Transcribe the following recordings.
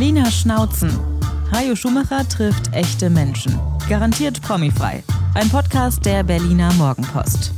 Berliner Schnauzen. Hajo Schumacher trifft echte Menschen. Garantiert promifrei. Ein Podcast der Berliner Morgenpost.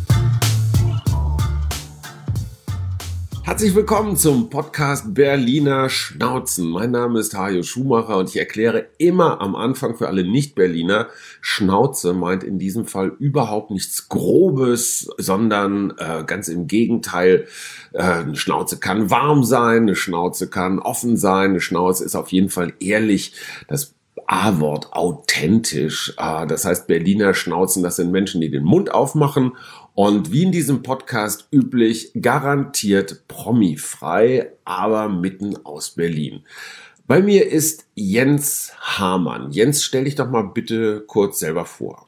Herzlich willkommen zum Podcast Berliner Schnauzen. Mein Name ist Hajo Schumacher und ich erkläre immer am Anfang für alle Nicht-Berliner, Schnauze meint in diesem Fall überhaupt nichts Grobes, sondern äh, ganz im Gegenteil. Äh, eine Schnauze kann warm sein, eine Schnauze kann offen sein, eine Schnauze ist auf jeden Fall ehrlich. Das A-Wort authentisch. Ah, das heißt, Berliner Schnauzen, das sind Menschen, die den Mund aufmachen und wie in diesem Podcast üblich, garantiert promifrei, aber mitten aus Berlin. Bei mir ist Jens Hamann. Jens, stell dich doch mal bitte kurz selber vor.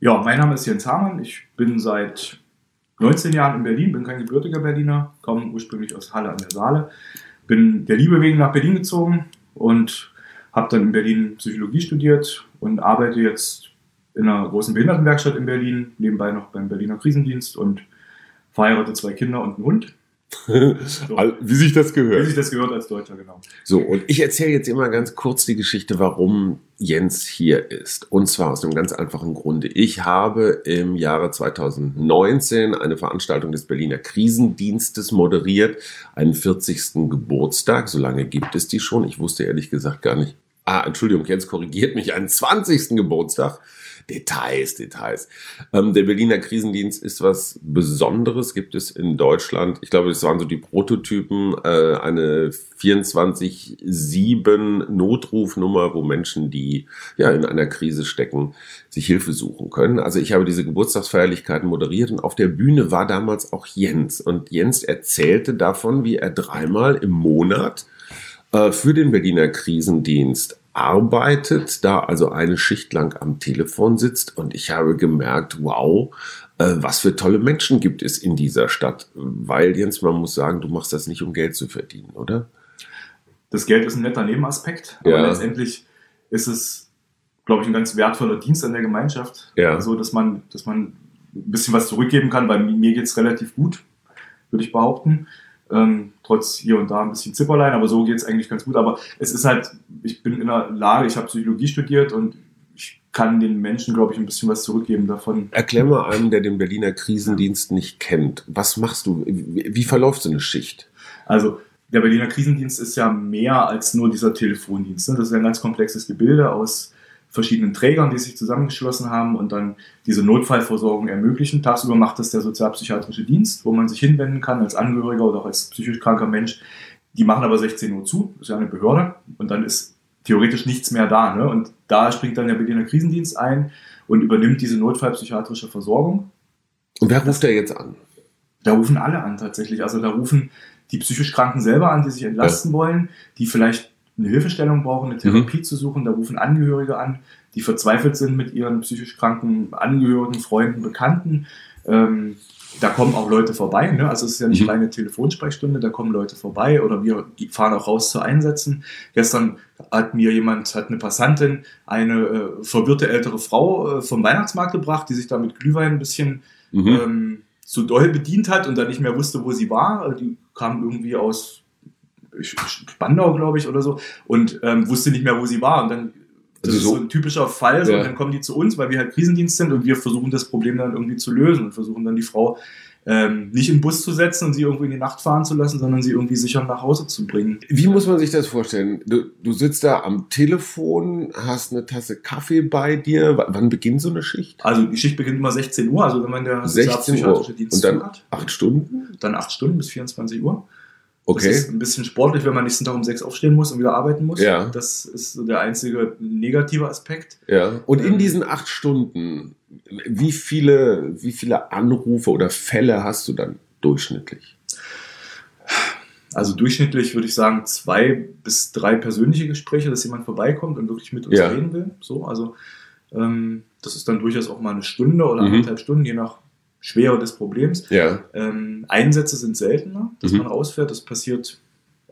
Ja, mein Name ist Jens Hamann. Ich bin seit 19 Jahren in Berlin, bin kein gebürtiger Berliner, komme ursprünglich aus Halle an der Saale, bin der Liebe wegen nach Berlin gezogen und habe dann in Berlin Psychologie studiert und arbeite jetzt in einer großen Behindertenwerkstatt in Berlin, nebenbei noch beim Berliner Krisendienst und verheirate zwei Kinder und einen Hund. So. Wie sich das gehört. Wie sich das gehört als Deutscher, genau. So, und ich erzähle jetzt immer ganz kurz die Geschichte, warum Jens hier ist. Und zwar aus einem ganz einfachen Grunde. Ich habe im Jahre 2019 eine Veranstaltung des Berliner Krisendienstes moderiert, einen 40. Geburtstag. So lange gibt es die schon. Ich wusste ehrlich gesagt gar nicht. Ah, Entschuldigung, Jens korrigiert mich, einen 20. Geburtstag. Details, Details. Ähm, der Berliner Krisendienst ist was Besonderes, gibt es in Deutschland. Ich glaube, das waren so die Prototypen, äh, eine 24-7 Notrufnummer, wo Menschen, die ja in einer Krise stecken, sich Hilfe suchen können. Also ich habe diese Geburtstagsfeierlichkeiten moderiert und auf der Bühne war damals auch Jens. Und Jens erzählte davon, wie er dreimal im Monat äh, für den Berliner Krisendienst arbeitet, da also eine Schicht lang am Telefon sitzt und ich habe gemerkt, wow, äh, was für tolle Menschen gibt es in dieser Stadt. Weil, Jens, man muss sagen, du machst das nicht, um Geld zu verdienen, oder? Das Geld ist ein netter Nebenaspekt, aber ja. letztendlich ist es, glaube ich, ein ganz wertvoller Dienst an der Gemeinschaft. Ja. Also, dass man, dass man ein bisschen was zurückgeben kann, weil mir geht es relativ gut, würde ich behaupten. Ähm, trotz hier und da ein bisschen Zipperlein, aber so geht es eigentlich ganz gut. Aber es ist halt, ich bin in der Lage, ich habe Psychologie studiert und ich kann den Menschen, glaube ich, ein bisschen was zurückgeben davon. Erklär mal einem, der den Berliner Krisendienst nicht kennt. Was machst du? Wie, verläuft so eine Schicht? Also, der Berliner Krisendienst ist ja mehr als nur dieser Telefondienst. Ne? Das ist ein ganz komplexes Gebilde aus verschiedenen Trägern, die sich zusammengeschlossen haben und dann diese Notfallversorgung ermöglichen. Tagsüber macht das der sozialpsychiatrische Dienst, wo man sich hinwenden kann als Angehöriger oder auch als psychisch kranker Mensch. Die machen aber 16 Uhr zu, das ist ja eine Behörde und dann ist theoretisch nichts mehr da. Ne? Und da springt dann der Berliner Krisendienst ein und übernimmt diese notfallpsychiatrische Versorgung. Und wer ruft da jetzt an? Da rufen alle an tatsächlich. Also da rufen die psychisch Kranken selber an, die sich entlasten ja. wollen, die vielleicht eine Hilfestellung brauchen, eine Therapie mhm. zu suchen. Da rufen Angehörige an, die verzweifelt sind mit ihren psychisch kranken Angehörigen, Freunden, Bekannten. Ähm, da kommen auch Leute vorbei. Ne? Also es ist ja nicht mhm. reine Telefonsprechstunde, da kommen Leute vorbei oder wir fahren auch raus zu Einsätzen. Gestern hat mir jemand, hat eine Passantin, eine äh, verwirrte ältere Frau äh, vom Weihnachtsmarkt gebracht, die sich da mit Glühwein ein bisschen mhm. ähm, so doll bedient hat und dann nicht mehr wusste, wo sie war. Die kam irgendwie aus Spandau, glaube ich, oder so, und ähm, wusste nicht mehr, wo sie war. Und dann, das also ist so ein typischer Fall, so, ja. und dann kommen die zu uns, weil wir halt Krisendienst sind und wir versuchen das Problem dann irgendwie zu lösen und versuchen dann die Frau ähm, nicht in den Bus zu setzen und sie irgendwie in die Nacht fahren zu lassen, sondern sie irgendwie sicher nach Hause zu bringen. Wie muss man sich das vorstellen? Du, du sitzt da am Telefon, hast eine Tasse Kaffee bei dir. W wann beginnt so eine Schicht? Also die Schicht beginnt immer 16 Uhr, also wenn man der 16 Uhr. Dienst und dann hat. Acht Stunden? Dann acht Stunden bis 24 Uhr. Okay. Das ist ein bisschen sportlich, wenn man nächsten Tag um sechs aufstehen muss und wieder arbeiten muss. Ja. Das ist so der einzige negative Aspekt. Ja. Und in ähm, diesen acht Stunden, wie viele, wie viele Anrufe oder Fälle hast du dann durchschnittlich? Also durchschnittlich würde ich sagen zwei bis drei persönliche Gespräche, dass jemand vorbeikommt und wirklich mit uns ja. reden will. So, also ähm, das ist dann durchaus auch mal eine Stunde oder mhm. anderthalb Stunden, je nach Schwere des Problems. Ja. Ähm, Einsätze sind seltener, dass mhm. man rausfährt. Das passiert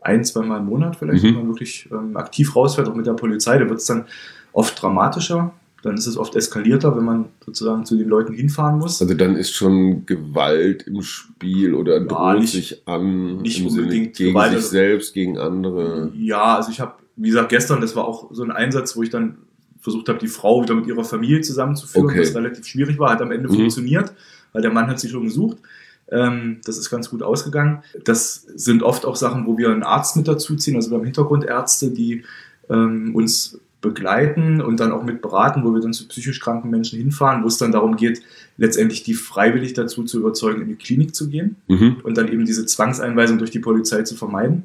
ein, zweimal im Monat vielleicht, mhm. wenn man wirklich ähm, aktiv rausfährt, auch mit der Polizei. Da wird es dann oft dramatischer. Dann ist es oft eskalierter, wenn man sozusagen zu den Leuten hinfahren muss. Also dann ist schon Gewalt im Spiel oder Ja, droht nicht- sich an nicht im Sinne unbedingt gegen Gewalt, sich also- selbst, gegen andere. Ja, also ich habe, wie gesagt, gestern, das war auch so ein Einsatz, wo ich dann versucht habe, die Frau wieder mit ihrer Familie zusammenzuführen, Okay. was relativ schwierig war, hat am Ende Mhm. funktioniert, weil der Mann hat sie schon gesucht. Ähm, das ist ganz gut ausgegangen. Das sind oft auch Sachen, wo wir einen Arzt mit dazu ziehen. Also wir haben Hintergrundärzte, die ähm, uns begleiten und dann auch mit beraten, wo wir dann zu psychisch kranken Menschen hinfahren, wo es dann darum geht, letztendlich die freiwillig dazu zu überzeugen, in die Klinik zu gehen Mhm. und dann eben diese Zwangseinweisung durch die Polizei zu vermeiden,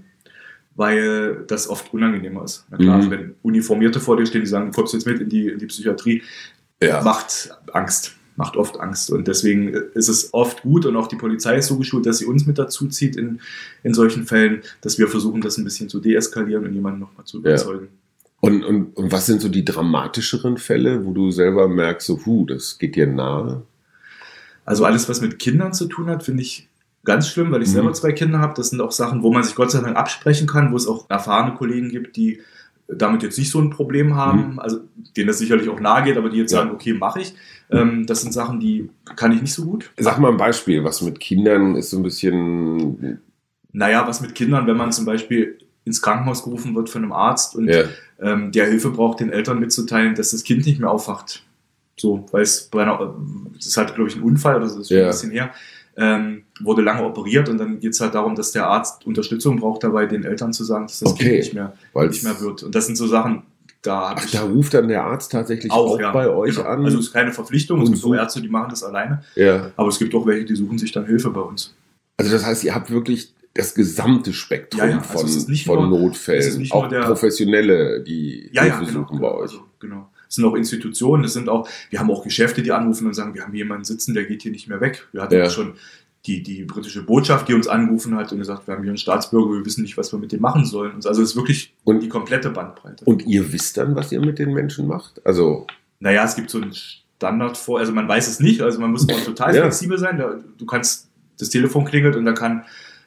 weil das oft unangenehmer ist. Na klar, Mhm. also wenn Uniformierte vor dir stehen, die sagen, du kommst jetzt mit in die, in die Psychiatrie, Ja. macht Angst, macht oft Angst. Und deswegen ist es oft gut und auch die Polizei ist so geschult, dass sie uns mit dazu zieht in, in solchen Fällen, dass wir versuchen, das ein bisschen zu deeskalieren und jemanden nochmal zu Ja. überzeugen. Und, und, und was sind so die dramatischeren Fälle, wo du selber merkst, so, hu, das geht dir nahe? Also alles, was mit Kindern zu tun hat, finde ich ganz schlimm, weil ich Mhm. selber zwei Kinder habe. Das sind auch Sachen, wo man sich Gott sei Dank absprechen kann, wo es auch erfahrene Kollegen gibt, die damit jetzt nicht so ein Problem haben, also denen das sicherlich auch nahe geht, aber die jetzt Mhm. Ja. sagen, okay, mache ich. Ähm, das sind Sachen, die kann ich nicht so gut. Sag mal ein Beispiel, was mit Kindern ist so ein bisschen. Naja, was mit Kindern, wenn man zum Beispiel ins Krankenhaus gerufen wird von einem Arzt und Ja, ähm, der Hilfe braucht, den Eltern mitzuteilen, dass das Kind nicht mehr aufwacht. So, weil es bei einer, das hat, glaube ich, einen Unfall, das ist schon Ja. ein bisschen her, ähm, wurde lange operiert und dann geht es halt darum, dass der Arzt Unterstützung braucht dabei, den Eltern zu sagen, dass das Okay. Kind nicht mehr, nicht mehr wird. Und das sind so Sachen, da Ach, da ruft dann der Arzt tatsächlich auch, ja, bei euch genau. an. Also es ist keine Verpflichtung, es gibt auch so- Ärzte, die machen das alleine, ja. aber es gibt auch welche, die suchen sich dann Hilfe bei uns. Also das heißt, ihr habt wirklich das gesamte Spektrum Ja, ja, also von, von nur- Notfällen. auch der- Professionelle, die Ja, Hilfe genau, suchen bei genau, euch. also, genau. Es sind auch Institutionen, es sind auch, wir haben auch Geschäfte, die anrufen und sagen, wir haben jemanden sitzen, der geht hier nicht mehr weg. Wir hatten Ja. auch schon die, die britische Botschaft, die uns angerufen hat und gesagt, wir haben hier einen Staatsbürger, wir wissen nicht, was wir mit dem machen sollen. Also es ist wirklich Und- die komplette Bandbreite. Und ihr wisst dann, was ihr mit den Menschen macht? Also, naja, es gibt so einen Standard vor, also man weiß es nicht, also man muss auch total Ja. flexibel sein. Du kannst, das Telefon klingelt und da kann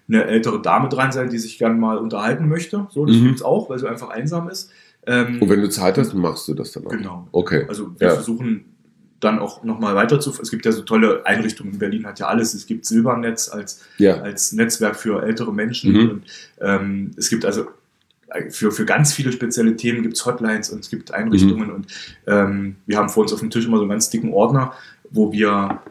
eine ältere Dame dran sein, die sich gerne mal unterhalten möchte. So, das Mhm. gibt's auch, weil sie einfach einsam ist. Ähm, und wenn du Zeit hast, machst du das dann auch. Genau. Okay. Also wir Ja. versuchen dann auch nochmal weiter zu. Es gibt ja so tolle Einrichtungen. Berlin hat ja alles. Es gibt Silbernetz als, Ja. als Netzwerk für ältere Menschen. Mhm. Und, ähm, es gibt also äh, für, für ganz viele spezielle Themen gibt es Hotlines und es gibt Einrichtungen. Mhm. Und ähm, wir haben vor uns auf dem Tisch immer so einen ganz dicken Ordner, wo wir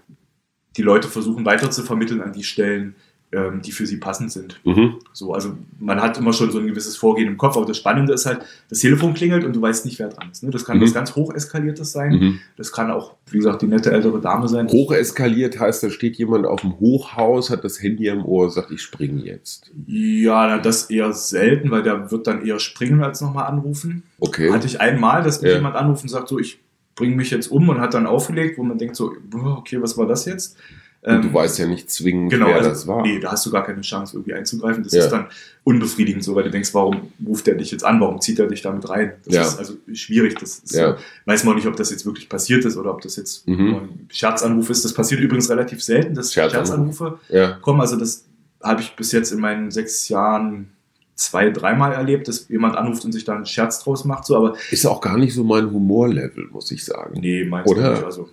die Leute versuchen weiter zu vermitteln an die Stellen, ähm, die für sie passend sind. Mhm. So, also man hat immer schon so ein gewisses Vorgehen im Kopf, aber das Spannende ist halt, das Telefon klingelt und du weißt nicht, wer dran ist. Ne? Das kann Mhm. was ganz hoch eskaliertes sein. Mhm. Das kann auch, wie gesagt, die nette ältere Dame sein. Hoch eskaliert heißt, da steht jemand auf dem Hochhaus, hat das Handy am Ohr, sagt, ich springe jetzt. Ja, das eher selten, weil der wird dann eher springen als nochmal anrufen. Okay. Hatte ich einmal, dass mich Ja. jemand anruft und sagt so, ich bringe mich jetzt um und hat dann aufgelegt, wo man denkt so, okay, was war das jetzt? Und Ähm, du weißt ja nicht zwingend, Genau, wer also, das war. nee, da hast du gar keine Chance, irgendwie einzugreifen. Das Ja. ist dann unbefriedigend so, weil du denkst, warum ruft der dich jetzt an? Warum zieht er dich damit rein? Das Ja. ist also schwierig. Das ist, Ja. weiß man auch nicht, ob das jetzt wirklich passiert ist oder ob das jetzt Mhm. ein Scherzanruf ist. Das passiert übrigens relativ selten, dass Scherzanruf. Scherzanrufe Ja. kommen. Also das habe ich bis jetzt in meinen sechs Jahren zwei, dreimal erlebt, dass jemand anruft und sich da einen Scherz draus macht. So, aber Ist auch gar nicht so mein Humorlevel, muss ich sagen. nee, meinst Oder? du nicht. Also,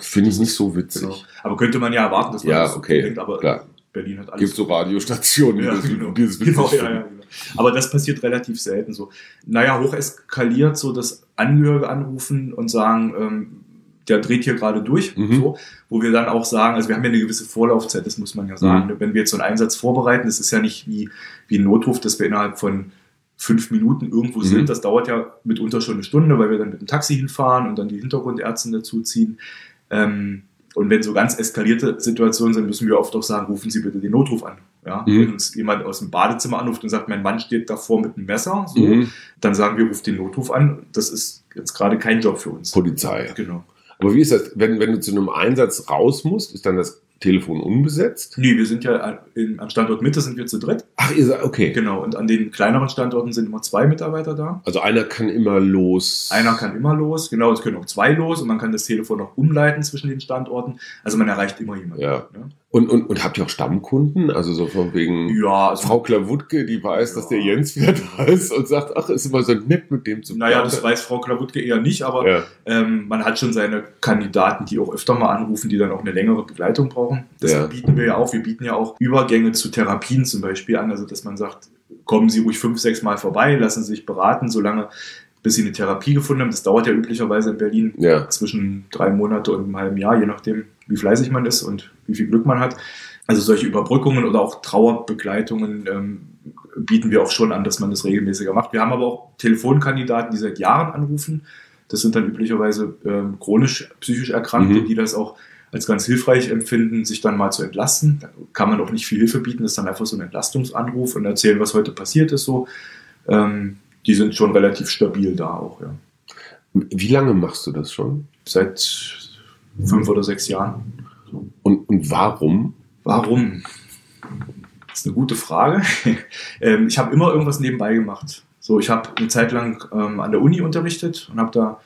Finde ich nicht so witzig. genau. Aber könnte man ja erwarten, dass man Ja, das okay, denkt. Aber klar. Berlin hat alles. Gibt so Radiostationen, Ja, genau. die das witzig Genau, ja, ja, genau. Aber das passiert relativ selten so. Naja, hoch eskaliert so, dass Angehörige anrufen und sagen, ähm, der dreht hier gerade durch, Mhm. so, wo wir dann auch sagen, also wir haben ja eine gewisse Vorlaufzeit, das muss man ja sagen. Mhm. Wenn wir jetzt so einen Einsatz vorbereiten, das ist ja nicht wie, wie ein Notruf, dass wir innerhalb von fünf Minuten irgendwo Mhm. sind. Das dauert ja mitunter schon eine Stunde, weil wir dann mit dem Taxi hinfahren und dann die Hintergrundärzte dazu ziehen. Ähm, und wenn so ganz eskalierte Situationen sind, müssen wir oft auch sagen, rufen Sie bitte den Notruf an. Ja? Mhm. Wenn uns jemand aus dem Badezimmer anruft und sagt, mein Mann steht davor mit einem Messer, so, Mhm. dann sagen wir, ruft den Notruf an. Das ist jetzt gerade kein Job für uns. Polizei. Genau. Aber wie ist das, wenn, wenn du zu einem Einsatz raus musst, ist dann das Telefon unbesetzt? Nee, wir sind ja in, am Standort Mitte sind wir zu dritt. Ach, ihr seid, okay. Genau. Und an den kleineren Standorten sind immer zwei Mitarbeiter da. Also einer kann immer los. Einer kann immer los, genau, es können auch zwei los und man kann das Telefon auch umleiten zwischen den Standorten. Also man erreicht immer jemanden. Ja. Ne? Und, und, und habt ihr auch Stammkunden? Also so von wegen Ja, also, Frau Klawutke, die weiß, Ja. dass der Jens wieder da ist und sagt, ach, ist immer so nett mit dem zu naja, das plaudern. weiß Frau Klawutke eher nicht, aber ja. ähm, man hat schon seine Kandidaten, die auch öfter mal anrufen, die dann auch eine längere Begleitung brauchen. Das Ja. bieten wir ja auch. Wir bieten ja auch Übergänge zu Therapien zum Beispiel an. Also, dass man sagt, kommen Sie ruhig fünf, sechs Mal vorbei, lassen Sie sich beraten, solange bis Sie eine Therapie gefunden haben. Das dauert ja üblicherweise in Berlin Ja. zwischen drei Monate und einem halben Jahr, je nachdem, wie fleißig man ist und wie viel Glück man hat. Also solche Überbrückungen oder auch Trauerbegleitungen ähm, bieten wir auch schon an, dass man das regelmäßiger macht. Wir haben aber auch Telefonkandidaten, die seit Jahren anrufen. Das sind dann üblicherweise ähm, chronisch psychisch Erkrankte, Mhm. die das auch als ganz hilfreich empfinden, sich dann mal zu entlasten. Da kann man auch nicht viel Hilfe bieten, das ist dann einfach so ein Entlastungsanruf und erzählen, was heute passiert ist. So, ähm, die sind schon relativ stabil da auch. Ja. Wie lange machst du das schon? Seit fünf oder sechs Jahren. Und, und warum? Warum? Das ist eine gute Frage. ähm, ich habe immer irgendwas nebenbei gemacht. So, ich habe eine Zeit lang ähm, an der Uni unterrichtet und habe da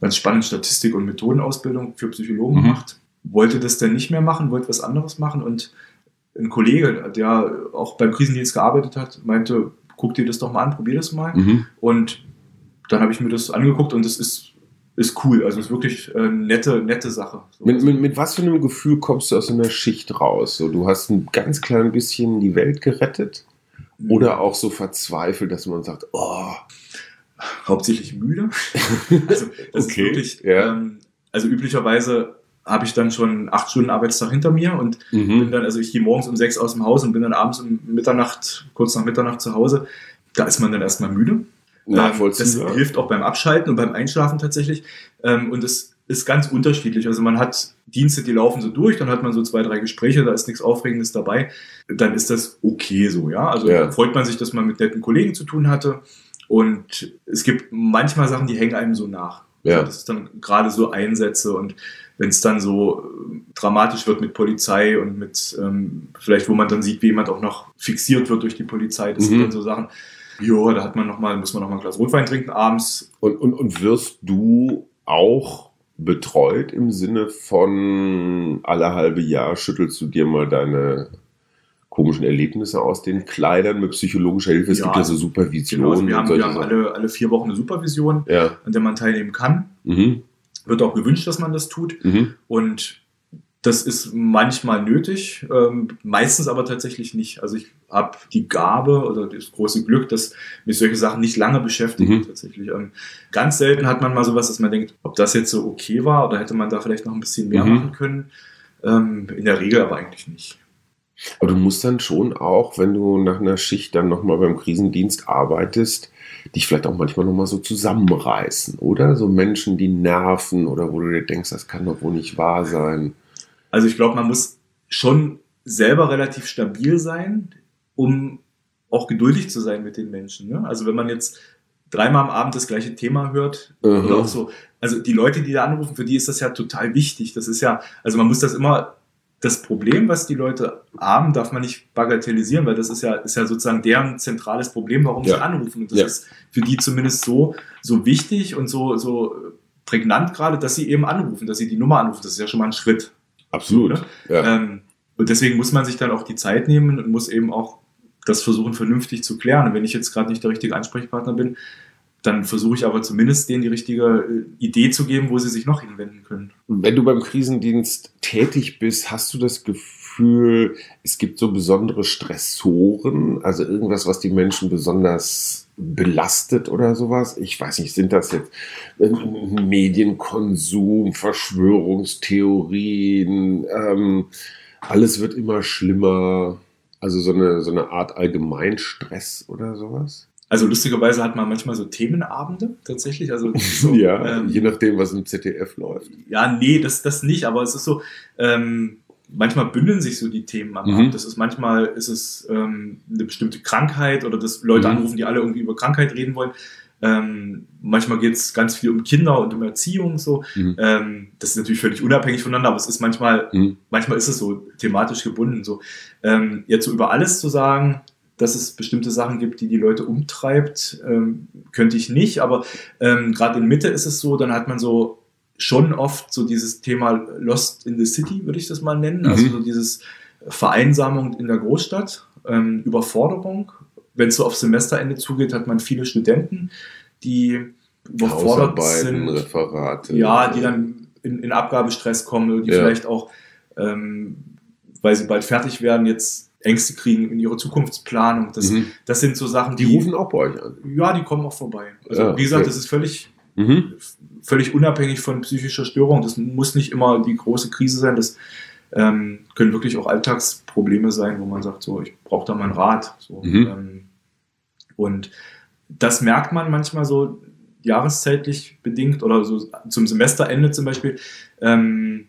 ganz spannend Statistik- und Methodenausbildung für Psychologen Mhm. gemacht. Wollte das dann nicht mehr machen, wollte was anderes machen und ein Kollege, der auch beim Krisendienst gearbeitet hat, meinte, guck dir das doch mal an, probier das mal. Mhm. Und dann habe ich mir das angeguckt und das ist, ist cool. Also es ist wirklich äh, eine nette, nette Sache. So, Mit, mit, mit was für einem Gefühl kommst du aus einer Schicht raus? So, du hast ein ganz klein bisschen die Welt gerettet oder auch so verzweifelt, dass man sagt, oh, hauptsächlich müde. Also, das Okay, ist wirklich, ja. ähm, also üblicherweise habe ich dann schon acht Stunden Arbeitstag hinter mir und bin mhm. dann, also ich gehe morgens um sechs aus dem Haus und bin dann abends um Mitternacht, kurz nach Mitternacht zu Hause. Da ist man dann erstmal müde. Ähm, das nachvollziehbar. hilft auch beim Abschalten und beim Einschlafen tatsächlich. Ähm, und es ist ganz unterschiedlich. Also man hat Dienste, die laufen so durch, dann hat man so zwei, drei Gespräche, da ist nichts Aufregendes dabei. Dann ist das okay so, ja. Also Ja. freut man sich, dass man mit netten Kollegen zu tun hatte. Und es gibt manchmal Sachen, die hängen einem so nach. Ja. Also das ist dann gerade so Einsätze und wenn es dann so äh, dramatisch wird mit Polizei und mit ähm, vielleicht, wo man dann sieht, wie jemand auch noch fixiert wird durch die Polizei, das sind Mhm. dann so Sachen, ja, da hat man noch mal, muss man noch mal ein Glas Rotwein trinken abends. Und, und, und wirst du auch betreut im Sinne von alle halbe Jahr schüttelst du dir mal deine komischen Erlebnisse aus den Kleidern mit psychologischer Hilfe? Es Ja, gibt ja so Genau, Supervisionen also wir haben, wir haben alle, alle vier Wochen eine Supervision, Ja. an der man teilnehmen kann. Mhm. Wird auch gewünscht, dass man das tut. Mhm. Und das ist manchmal nötig, ähm, meistens aber tatsächlich nicht. Also ich habe die Gabe oder das große Glück, dass mich solche Sachen nicht lange beschäftigen Mhm. tatsächlich. Ähm, ganz selten hat man mal sowas, dass man denkt, ob das jetzt so okay war oder hätte man da vielleicht noch ein bisschen mehr Mhm. machen können. Ähm, in der Regel aber eigentlich nicht. Aber du musst dann schon auch, wenn du nach einer Schicht dann nochmal beim Krisendienst arbeitest, dich vielleicht auch manchmal nochmal so zusammenreißen, oder? So Menschen, die nerven oder wo du dir denkst, das kann doch wohl nicht wahr sein. Also ich glaube, man muss schon selber relativ stabil sein, um auch geduldig zu sein mit den Menschen. Ne? Also wenn man jetzt dreimal am Abend das gleiche Thema hört, Mhm. oder auch so, also die Leute, die da anrufen, für die ist das ja total wichtig. Das ist ja, also man muss das immer, das Problem, was die Leute haben, darf man nicht bagatellisieren, weil das ist ja, ist ja sozusagen deren zentrales Problem, warum Ja. sie anrufen. Und das Ja. ist für die zumindest so, so wichtig und so, so prägnant gerade, dass sie eben anrufen, dass sie die Nummer anrufen. Das ist ja schon mal ein Schritt. Absolut. Ne? Ja. Ähm, und deswegen muss man sich dann auch die Zeit nehmen und muss eben auch das versuchen, vernünftig zu klären. Und wenn ich jetzt gerade nicht der richtige Ansprechpartner bin, dann versuche ich aber zumindest denen die richtige äh, Idee zu geben, wo sie sich noch hinwenden können. Wenn du beim Krisendienst tätig bist, hast du das Gefühl, es gibt so besondere Stressoren, also irgendwas, was die Menschen besonders belastet oder sowas? Ich weiß nicht, sind das jetzt Medienkonsum, Verschwörungstheorien, ähm, alles wird immer schlimmer, also so eine, so eine Art Allgemeinstress oder sowas? Also lustigerweise hat man manchmal so Themenabende tatsächlich. Also so, ja, ähm, je nachdem, was im ZDF läuft. Ja, nee, das, das nicht, aber es ist so, ähm, manchmal bündeln sich so die Themen am Mhm. Abend. Das ist manchmal ist es ähm, eine bestimmte Krankheit oder dass Leute Mhm. anrufen, die alle irgendwie über Krankheit reden wollen. Ähm, manchmal geht es ganz viel um Kinder und um Erziehung so. Mhm. Ähm, das ist natürlich völlig unabhängig voneinander, aber es ist manchmal, Mhm. manchmal ist es so thematisch gebunden. So. Ähm, jetzt so über alles zu sagen, dass es bestimmte Sachen gibt, die die Leute umtreibt, ähm, könnte ich nicht. Aber ähm, gerade in Mitte ist es so, dann hat man so schon oft so dieses Thema Lost in the City, würde ich das mal nennen. Mhm. Also so dieses, Vereinsamung in der Großstadt, ähm, Überforderung. Wenn es so auf Semesterende zugeht, hat man viele Studenten, die überfordert sind. Referate. Ja, die dann in, in Abgabestress kommen, oder die Ja. vielleicht auch, ähm, weil sie bald fertig werden, jetzt Ängste kriegen in ihrer Zukunftsplanung. Das, Mhm. das sind so Sachen, Die die, rufen auch bei euch an. ja, die kommen auch vorbei. Also Ja, wie gesagt, okay. das ist völlig Mhm. völlig unabhängig von psychischer Störung. Das muss nicht immer die große Krise sein. Das ähm, können wirklich auch Alltagsprobleme sein, wo man sagt, so, ich brauche da mal einen Rat. So, Mhm. ähm, und das merkt man manchmal so jahreszeitlich bedingt oder so zum Semesterende zum Beispiel. Ähm,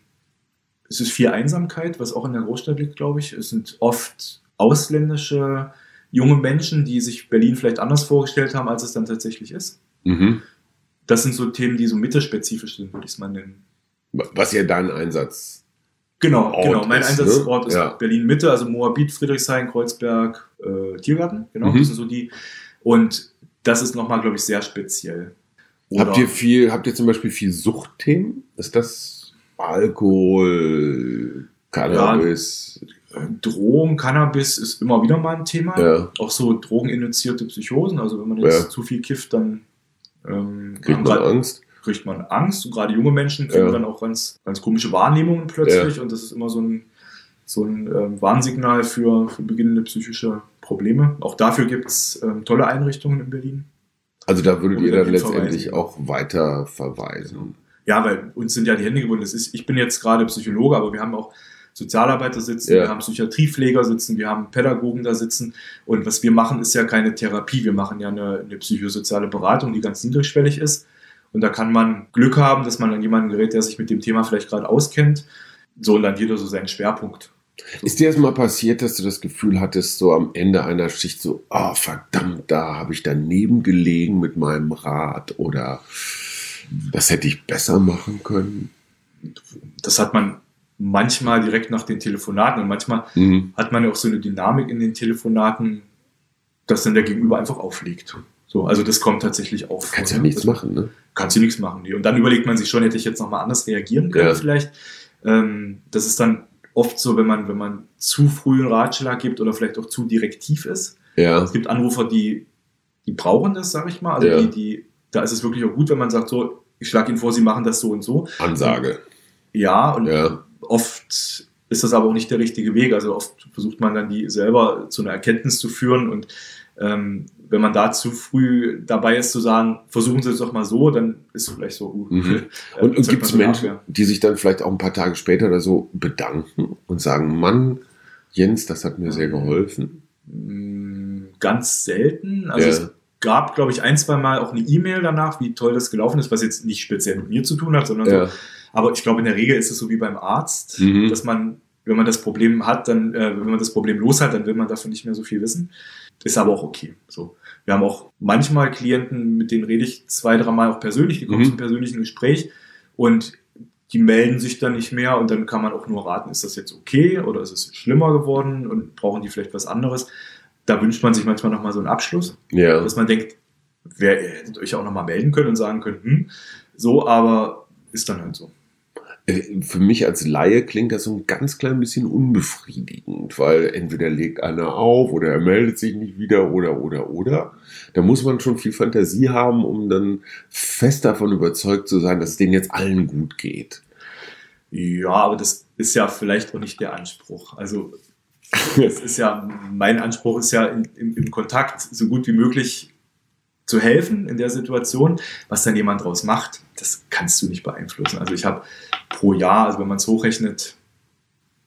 es ist viel Einsamkeit, was auch in der Großstadt liegt, glaube ich. Es sind oft ausländische junge Menschen, die sich Berlin vielleicht anders vorgestellt haben, als es dann tatsächlich ist. Mhm. Das sind so Themen, die so mittelspezifisch sind, würde ich es mal nennen. Was ja dein Einsatz. Genau, Ort genau. Mein ist, Einsatzort ne? ist Ja. Berlin Mitte, also Moabit, Friedrichshain, Kreuzberg, äh, Tiergarten. Genau, Mhm. das sind so die. Und das ist nochmal, glaube ich, sehr speziell. Habt ihr viel, habt ihr zum Beispiel viel Suchtthemen? Ist das Alkohol, Cannabis? äh, Drogen, Cannabis ist immer wieder mal ein Thema. Ja. Auch so drogeninduzierte Psychosen. Also wenn man jetzt Ja. zu viel kifft, dann ähm, Kriegt man grad- Angst? kriegt man Angst. Und gerade junge Menschen kriegen Ja. dann auch ganz, ganz komische Wahrnehmungen plötzlich. Und das ist immer so ein, so ein ähm, Warnsignal für, für beginnende psychische Probleme. Auch dafür gibt es ähm, tolle Einrichtungen in Berlin. Also da würdet ihr dann letztendlich verweisen. auch weiter verweisen. Ja, weil uns sind ja die Hände gebunden. Das ist, ich bin jetzt gerade Psychologe, aber wir haben auch Sozialarbeiter sitzen, Ja. wir haben Psychiatriepfleger sitzen, wir haben Pädagogen da sitzen. Und was wir machen, ist ja keine Therapie. Wir machen ja eine, eine psychosoziale Beratung, die ganz niedrigschwellig ist. Und da kann man Glück haben, dass man an jemanden gerät, der sich mit dem Thema vielleicht gerade auskennt. So und dann jeder so seinen Schwerpunkt. Ist dir das mal passiert, dass du das Gefühl hattest, so am Ende einer Schicht so, ah verdammt, da habe ich daneben gelegen mit meinem Rad oder das hätte ich besser machen können? Das hat man manchmal direkt nach den Telefonaten und manchmal Mhm. hat man ja auch so eine Dynamik in den Telefonaten, dass dann der Gegenüber einfach auflegt. So, also das kommt tatsächlich auf. Kannst ja nichts das, machen, ne? Kannst du nichts machen. Und dann überlegt man sich schon, hätte ich jetzt nochmal anders reagieren können Ja. vielleicht. Ähm, das ist dann oft so, wenn man, wenn man zu früh einen Ratschlag gibt oder vielleicht auch zu direktiv ist. Ja. Es gibt Anrufer, die, die brauchen das, sag ich mal. Also Ja. die, die, da ist es wirklich auch gut, wenn man sagt, so, ich schlage Ihnen vor, Sie machen das so und so. Ansage. Ja, und Ja. oft ist das aber auch nicht der richtige Weg. Also oft versucht man dann die selber zu einer Erkenntnis zu führen und ähm, wenn man da zu früh dabei ist zu sagen, versuchen Sie es doch mal so, dann ist es vielleicht so. Uh, Mhm. äh, Und, gibt es Menschen, Abwehr. die sich dann vielleicht auch ein paar Tage später oder so bedanken und sagen, Mann, Jens, das hat mir sehr geholfen? Mm, Ganz selten. Also Ja. es gab, glaube ich, ein, zwei Mal auch eine E-Mail danach, wie toll das gelaufen ist, was jetzt nicht speziell mit mir zu tun hat, sondern Ja. so. Aber ich glaube, in der Regel ist es so wie beim Arzt, Mhm. dass man, wenn man das Problem hat, dann, äh, wenn man das Problem los hat, dann will man davon nicht mehr so viel wissen. Ist aber auch okay. So. Wir haben auch manchmal Klienten, mit denen rede ich zwei, dreimal auch persönlich, die kommen Mhm. zum persönlichen Gespräch und die melden sich dann nicht mehr und dann kann man auch nur raten, ist das jetzt okay oder ist es schlimmer geworden und brauchen die vielleicht was anderes. Da wünscht man sich manchmal nochmal so einen Abschluss, Ja. dass man denkt, wer ihr hättet euch auch nochmal melden können und sagen können, hm, so, aber ist dann halt so. Äh, Für mich als Laie klingt das so ein ganz klein bisschen unbefriedigend, weil entweder legt einer auf oder er meldet sich nicht wieder oder oder oder. Da muss man schon viel Fantasie haben, um dann fest davon überzeugt zu sein, dass es denen jetzt allen gut geht. Ja, aber das ist ja vielleicht auch nicht der Anspruch. Also es ist ja, mein Anspruch ist ja in, im, im Kontakt so gut wie möglich zu helfen in der Situation. Was dann jemand draus macht, das kannst du nicht beeinflussen. Also ich habe pro Jahr, also wenn man es hochrechnet,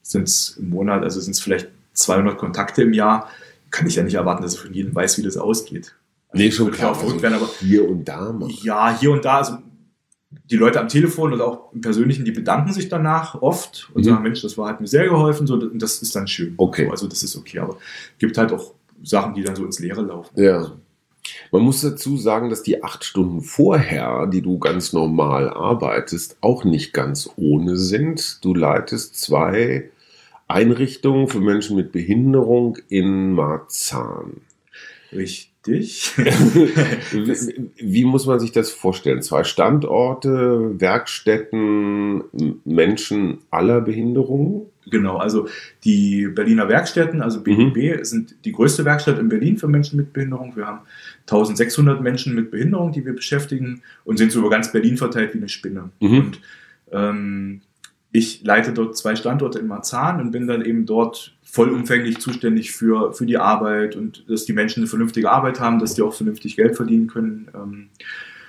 sind es im Monat, also sind es vielleicht 200 Kontakte im Jahr, kann ich ja nicht erwarten, dass ich von jedem weiß, wie das ausgeht. Nee, schon klar. verrückt Also werden, aber hier und da mal. ja, hier und da, also die Leute am Telefon oder auch im Persönlichen, die bedanken sich danach oft und Mhm. sagen, Mensch, das war, hat mir sehr geholfen, so, und das ist dann schön. Okay. So, also das ist okay, aber gibt halt auch Sachen, die dann so ins Leere laufen. Ja. Man muss dazu sagen, dass die acht Stunden vorher, die du ganz normal arbeitest, auch nicht ganz ohne sind. Du leitest zwei Einrichtungen für Menschen mit Behinderung in Marzahn. Richtig. wie, wie muss man sich das vorstellen? Zwei Standorte, Werkstätten, Menschen aller Behinderungen? Genau, also die Berliner Werkstätten, also BDB, mhm. sind die größte Werkstatt in Berlin für Menschen mit Behinderung. Wir haben 1600 Menschen mit Behinderung, die wir beschäftigen und sind so über ganz Berlin verteilt wie eine Spinne. Mhm. Und ähm, ich leite dort zwei Standorte in Marzahn und bin dann eben dort vollumfänglich zuständig für, für die Arbeit und dass die Menschen eine vernünftige Arbeit haben, dass die auch vernünftig Geld verdienen können. Ähm,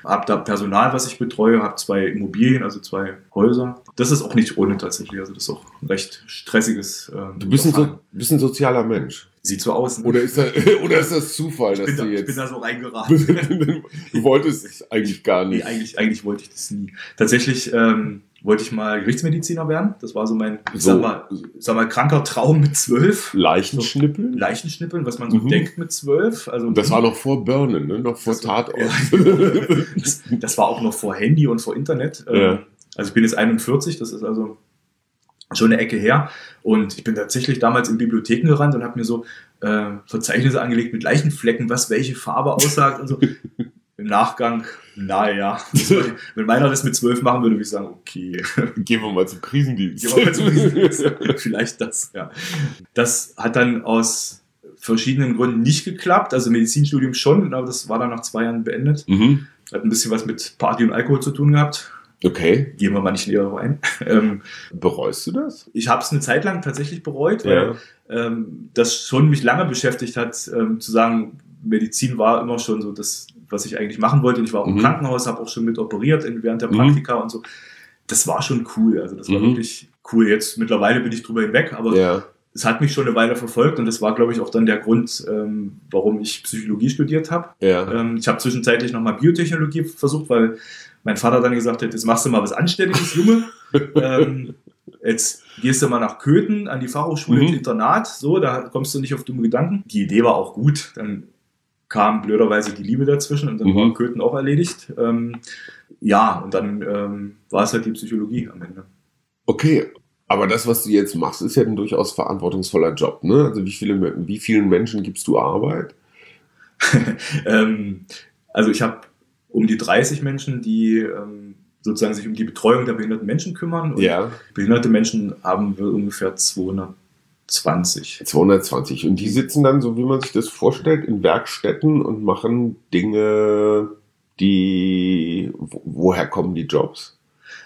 habe da Personal, was ich betreue, habe zwei Immobilien, also zwei Häuser. Das ist auch nicht ohne tatsächlich, also das ist auch ein recht stressiges. Ähm, du bist ein, so, bist ein sozialer Mensch. Sieht so aus. Ne? Oder, ist das, oder ist das Zufall, dass da, du jetzt. Ich bin da so reingeraten. du wolltest es eigentlich gar nicht. Nee, eigentlich, eigentlich wollte ich das nie. Tatsächlich ähm, wollte ich mal Gerichtsmediziner werden. Das war so mein, so. sag, mal, sag mal, kranker Traum mit zwölf. Leichenschnippeln? Leichenschnippeln, was man so mhm. denkt mit zwölf. Also, das war noch vor Burnen, ne? noch vor Tatort. Ja. das, das, war auch noch vor Handy und vor Internet. Ähm, ja. Also ich bin jetzt 41, das ist also schon eine Ecke her. Und ich bin tatsächlich damals in Bibliotheken gerannt und habe mir so äh, Verzeichnisse angelegt mit Leichenflecken, was welche Farbe aussagt und so. Im Nachgang, naja, wenn meiner das mit zwölf machen würde, würde ich sagen, okay. Gehen wir mal zum Krisendienst. Gehen wir mal zum Krisendienst. Vielleicht das, ja. Das hat dann aus verschiedenen Gründen nicht geklappt. Also Medizinstudium schon, aber das war dann nach zwei Jahren beendet. Mhm. Hat ein bisschen was mit Party und Alkohol zu tun gehabt. Okay. Gehen wir mal nicht näher rein. Ähm, Bereust du das? Ich habe es eine Zeit lang tatsächlich bereut, weil ja. ähm, das schon mich lange beschäftigt hat, ähm, zu sagen, Medizin war immer schon so das, was ich eigentlich machen wollte. Und ich war auch mhm. im Krankenhaus, habe auch schon mit operiert während der mhm. Praktika mhm. und so. Das war schon cool. Also das war mhm. wirklich cool. Jetzt mittlerweile bin ich drüber hinweg, aber ja. es hat mich schon eine Weile verfolgt und das war, glaube ich, auch dann der Grund, ähm, warum ich Psychologie studiert habe. Ja. Ähm, ich habe zwischenzeitlich nochmal Biotechnologie versucht, weil mein Vater dann gesagt hat, jetzt machst du mal was Anständiges, Junge. ähm, jetzt gehst du mal nach Köthen an die Fachhochschule mhm. ins Internat, so, da kommst du nicht auf dumme Gedanken. Die Idee war auch gut, dann kam blöderweise die Liebe dazwischen und dann mhm. war Köthen auch erledigt. Ähm, ja, und dann ähm, war es halt die Psychologie am Ende. Okay, aber das, was du jetzt machst, ist ja ein durchaus verantwortungsvoller Job. Ne? Also wie, viele, wie vielen Menschen gibst du Arbeit? ähm, also ich habe um die 30 Menschen, die ähm, sozusagen sich um die Betreuung der behinderten Menschen kümmern. Und ja. behinderte Menschen haben wir ungefähr 220. 220. Und die sitzen dann, so wie man sich das vorstellt, in Werkstätten und machen Dinge, die. Woher kommen die Jobs?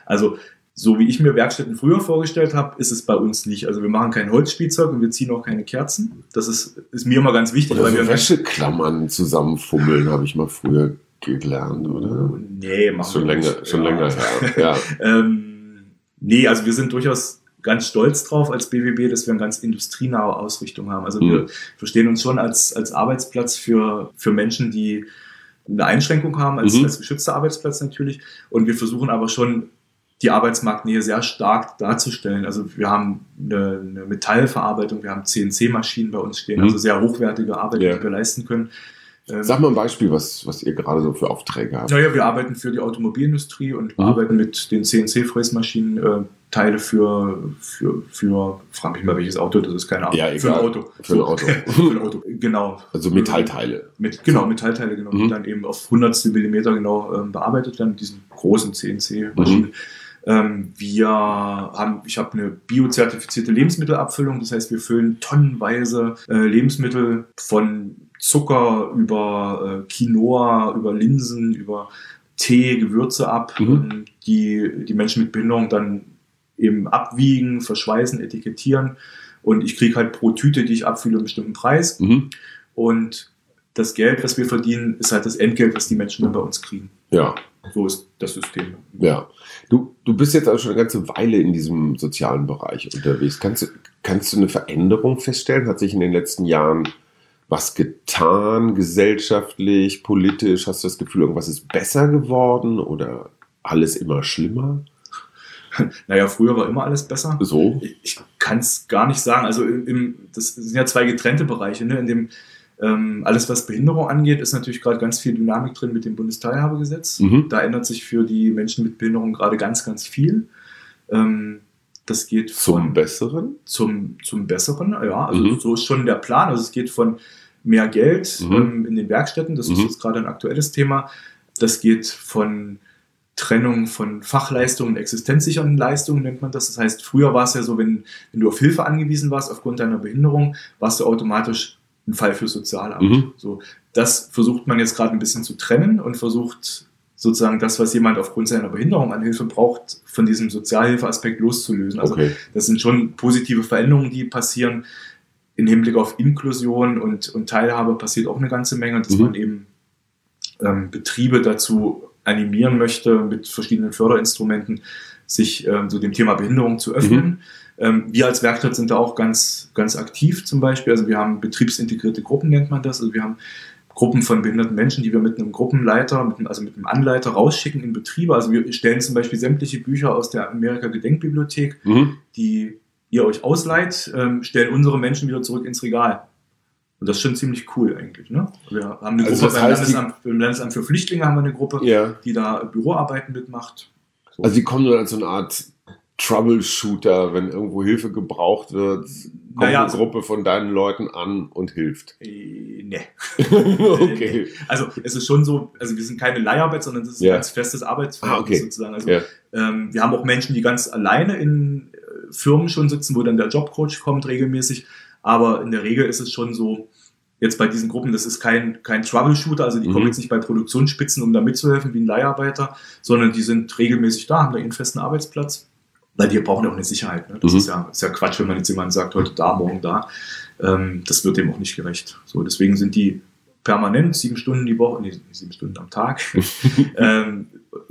Also so wie ich mir Werkstätten früher vorgestellt habe, ist es bei uns nicht. Also wir machen kein Holzspielzeug und wir ziehen auch keine Kerzen. Das ist, ist mir immer ganz wichtig. Oder weil so wir Wäscheklammern zusammenfummeln, habe ich mal früher gelernt, oder? Nee, machen schon wir länger, nicht. Schon ja. länger her. Ja. ähm, nee, also wir sind durchaus ganz stolz drauf als BWB, dass wir eine ganz industrienahe Ausrichtung haben. Also mhm. wir verstehen uns schon als, als Arbeitsplatz für, für Menschen, die eine Einschränkung haben, als, mhm. als geschützter Arbeitsplatz natürlich. Und wir versuchen aber schon die Arbeitsmarktnähe sehr stark darzustellen. Also wir haben eine, eine Metallverarbeitung, wir haben CNC-Maschinen bei uns stehen, mhm. also sehr hochwertige Arbeit, ja. die wir leisten können. Ähm, Sag mal ein Beispiel, was, was ihr gerade so für Aufträge habt. Naja, wir arbeiten für die Automobilindustrie und mhm. arbeiten mit den CNC-Fräsmaschinen äh, Teile für, für, für, frag mich mal welches Auto, das ist keine Ahnung. Ja, egal. Für ein Auto. Für ein Auto. für ein Auto, genau. Also Metallteile. Mit, genau, Metallteile, genau, mhm. die dann eben auf hundertstel Millimeter genau ähm, bearbeitet werden mit diesen großen CNC-Maschinen. Mhm. Ähm, wir haben, ich habe eine biozertifizierte Lebensmittelabfüllung, das heißt, wir füllen tonnenweise äh, Lebensmittel von Zucker über äh, Quinoa, über Linsen, über Tee, Gewürze ab, mhm. Die die Menschen mit Behinderung dann eben abwiegen, verschweißen, etikettieren. Und ich kriege halt pro Tüte, die ich abfülle, einen bestimmten Preis. Mhm. Und das Geld, was wir verdienen, ist halt das Entgelt, was die Menschen dann bei uns kriegen. Ja. So ist das System. Ja. Du, du bist jetzt also schon eine ganze Weile in diesem sozialen Bereich unterwegs. Kannst kannst du eine Veränderung feststellen? Hat sich in den letzten Jahren was getan, gesellschaftlich, politisch? Hast du das Gefühl, irgendwas ist besser geworden oder alles immer schlimmer? Naja, früher war immer alles besser. So? Ich kann es gar nicht sagen. Also im, das sind ja zwei getrennte Bereiche. Ne? In dem ähm, alles, was Behinderung angeht, ist natürlich gerade ganz viel Dynamik drin mit dem Bundesteilhabegesetz. Mhm. Da ändert sich für die Menschen mit Behinderung gerade ganz, ganz viel. Ähm, das geht zum von, Besseren? Zum, zum Besseren, ja. Also mhm. so ist schon der Plan. Also es geht von mehr Geld mhm. ähm, in den Werkstätten, das ist mhm. jetzt gerade ein aktuelles Thema. Das geht von Trennung von Fachleistungen und existenzsichernden Leistungen nennt man das. Das heißt, früher war es ja so, wenn, wenn du auf Hilfe angewiesen warst aufgrund deiner Behinderung, warst du automatisch ein Fall für Sozialamt. Mhm. So, das versucht man jetzt gerade ein bisschen zu trennen und versucht sozusagen das, was jemand aufgrund seiner Behinderung an Hilfe braucht, von diesem Sozialhilfeaspekt loszulösen. Also Okay. das sind schon positive Veränderungen, die passieren. Im Hinblick auf Inklusion und, und Teilhabe passiert auch eine ganze Menge, dass Mhm. man eben ähm, Betriebe dazu animieren möchte, mit verschiedenen Förderinstrumenten sich ähm, so dem Thema Behinderung zu öffnen. Ähm, wir als Werkstatt sind da auch ganz, ganz aktiv zum Beispiel. Also wir haben betriebsintegrierte Gruppen, nennt man das. Also wir haben Gruppen von behinderten Menschen, die wir mit einem Gruppenleiter, mit einem, also mit einem Anleiter rausschicken in Betriebe. Also wir stellen zum Beispiel sämtliche Bücher aus der Amerika-Gedenkbibliothek, Mhm. die ihr euch ausleiht, ähm, stellen unsere Menschen wieder zurück ins Regal. Und das ist schon ziemlich cool eigentlich. Ne? Wir haben eine Also Gruppe beim, heißt, die- Landesamt, beim Landesamt für Flüchtlinge, haben wir eine Gruppe, Ja. die da Büroarbeiten mitmacht. So. Also die kommen dann als so eine Art Troubleshooter, wenn irgendwo Hilfe gebraucht wird, kommt Naja, eine Gruppe von deinen Leuten an und hilft. Äh, nee. okay. Also es ist schon so, also wir sind keine Leiharbeit, sondern das ist Ja. ein ganz festes Arbeitsverhältnis Ah, okay. sozusagen. Also Ja. ähm, wir haben auch Menschen, die ganz alleine in äh, Firmen schon sitzen, wo dann der Jobcoach kommt regelmäßig. Aber in der Regel ist es schon so, jetzt bei diesen Gruppen, das ist kein, kein Troubleshooter, also die Mhm. kommen jetzt nicht bei Produktionsspitzen, um da mitzuhelfen wie ein Leiharbeiter, sondern die sind regelmäßig da, haben da ihren festen Arbeitsplatz. Weil die brauchen ja auch eine Sicherheit. Ne? Das Mhm. ist, ja, ist ja Quatsch, wenn man jetzt jemand sagt, heute da, morgen da. Ähm, das wird dem auch nicht gerecht. So, deswegen sind die permanent sieben Stunden die Woche, nee, sieben Stunden am Tag, ähm,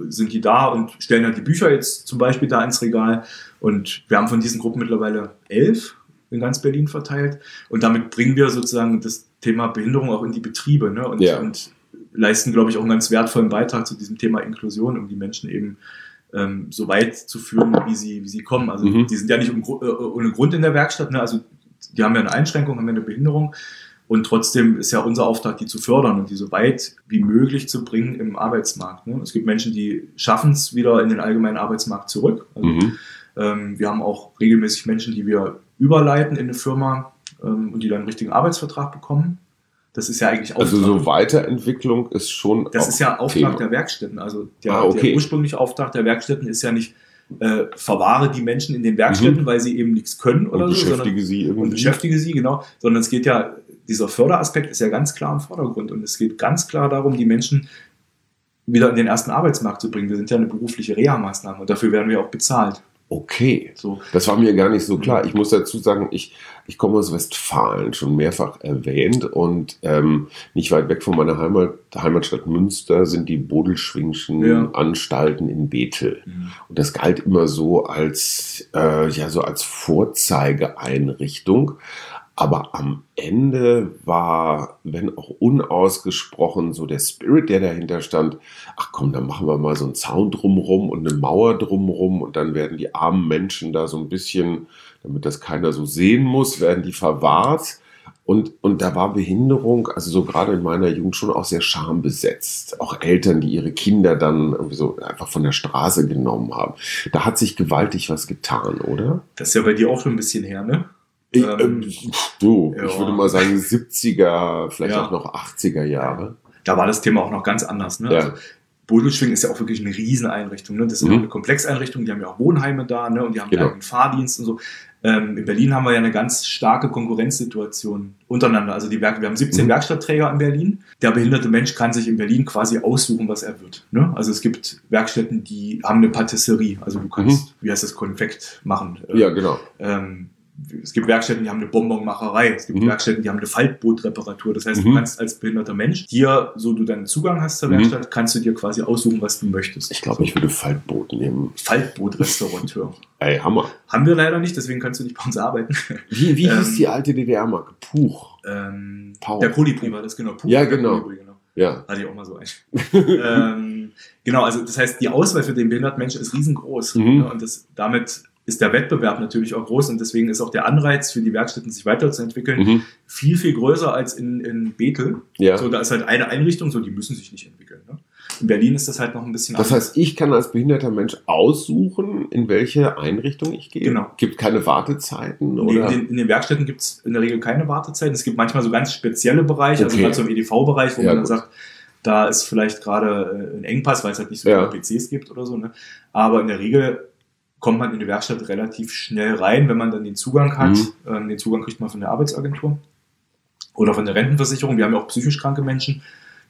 sind die da und stellen dann die Bücher jetzt zum Beispiel da ins Regal. Und wir haben von diesen Gruppen mittlerweile elf in ganz Berlin verteilt. Und damit bringen wir sozusagen das Thema Behinderung auch in die Betriebe ne? und, Ja. und leisten, glaube ich, auch einen ganz wertvollen Beitrag zu diesem Thema Inklusion, um die Menschen eben ähm, so weit zu führen, wie sie, wie sie kommen. Also Mhm. die sind ja nicht um, äh, ohne Grund in der Werkstatt. Ne? Also die haben ja eine Einschränkung, haben ja eine Behinderung. Und trotzdem ist ja unser Auftrag, die zu fördern und die so weit wie möglich zu bringen im Arbeitsmarkt. Ne? Es gibt Menschen, die schaffen es wieder in den allgemeinen Arbeitsmarkt zurück. Also, Mhm. ähm, wir haben auch regelmäßig Menschen, die wir überleiten in eine Firma ähm, und die dann einen richtigen Arbeitsvertrag bekommen. Das ist ja eigentlich Also Auftrag. so Weiterentwicklung ist schon Das ist ja Auftrag Thema. der Werkstätten. Also der, Ah, okay. der ursprüngliche Auftrag der Werkstätten ist ja nicht, äh, verwahre die Menschen in den Werkstätten, weil sie eben nichts können oder Mhm. und so, sondern beschäftige sie irgendwie. und beschäftige sie, genau. Sondern es geht ja, dieser Förderaspekt ist ja ganz klar im Vordergrund und es geht ganz klar darum, die Menschen wieder in den ersten Arbeitsmarkt zu bringen. Wir sind ja eine berufliche Reha-Maßnahme und dafür werden wir auch bezahlt. Okay. So. Das war mir gar nicht so klar. Ich muss dazu sagen, ich, ich komme aus Westfalen, schon mehrfach erwähnt. Und ähm, nicht weit weg von meiner Heimat, Heimatstadt Münster sind die Bodelschwingschen Ja. Anstalten in Bethel. Mhm. Und das galt immer so als, äh, ja, so als Vorzeigeeinrichtung. Aber am Ende war, wenn auch unausgesprochen, so der Spirit, der dahinter stand, ach komm, dann machen wir mal so einen Zaun drumrum und eine Mauer drumrum und dann werden die armen Menschen da so ein bisschen, damit das keiner so sehen muss, werden die verwahrt. Und, und da war Behinderung, also so gerade in meiner Jugend schon auch sehr schambesetzt. Auch Eltern, die ihre Kinder dann irgendwie so einfach von der Straße genommen haben. Da hat sich gewaltig was getan, oder? Das ist ja bei dir auch schon ein bisschen her, ne? Ich, Ähm, ähm, du, ja. ich würde mal sagen 70er, vielleicht Ja. auch noch 80er Jahre. Da war das Thema auch noch ganz anders. Ne? Ja. Also, Bodelschwingen ist ja auch wirklich eine Rieseneinrichtung. Ne? Das ist ja Mhm. auch eine Komplexeinrichtung, die haben ja auch Wohnheime da ne? und die haben Genau. ja einen Fahrdienst und so. Ähm, in Berlin haben wir ja eine ganz starke Konkurrenzsituation untereinander. Also die Werk wir haben 17 Mhm. Werkstattträger in Berlin. Der behinderte Mensch kann sich in Berlin quasi aussuchen, was er wird. Ne? Also es gibt Werkstätten, die haben eine Patisserie. Also du kannst, wie heißt das, Konfekt machen. Äh, Mhm. Ja, genau. ähm, es gibt Werkstätten, die haben eine Bonbonmacherei. Es gibt Mhm. Werkstätten, die haben eine Faltbootreparatur. Das heißt, du Mhm. kannst als behinderter Mensch dir, so du deinen Zugang hast zur Mhm. Werkstatt, kannst du dir quasi aussuchen, was du möchtest. Ich glaube, ich würde Faltboot nehmen. Faltbootrestaurateur. Ey, Hammer. haben wir leider nicht, deswegen kannst du nicht bei uns arbeiten. Wie, wie Ähm, hieß die alte DDR-Marke? Puch. ähm, Pau. der Kolibri war das, genau. Puh, Ja, genau. Kolibri, genau. Ja. Hatte ich auch mal so einen. ähm, genau, also das heißt, die Auswahl für den behinderten Menschen ist riesengroß. Mhm. Ne? Und das, damit ist der Wettbewerb natürlich auch groß und deswegen ist auch der Anreiz für die Werkstätten, sich weiterzuentwickeln, Mhm. viel, viel größer als in, in Bethel. Ja. So, da ist halt eine Einrichtung, so die müssen sich nicht entwickeln. Ne? In Berlin ist das halt noch ein bisschen Das heißt, ich kann als behinderter Mensch aussuchen, in welche Einrichtung ich gehe. Genau. Gibt keine Wartezeiten oder? in, den, in den Werkstätten gibt es in der Regel keine Wartezeiten. Es gibt manchmal so ganz spezielle Bereiche, also Okay. gerade so im EDV-Bereich, wo Ja, man dann gut. sagt, da ist vielleicht gerade äh, ein Engpass, weil es halt nicht so Ja. viele PCs gibt oder so. Ne? Aber in der Regel kommt man in die Werkstatt relativ schnell rein, wenn man dann den Zugang hat. Mhm. Ähm, den Zugang kriegt man von der Arbeitsagentur oder von der Rentenversicherung. Wir haben ja auch psychisch kranke Menschen,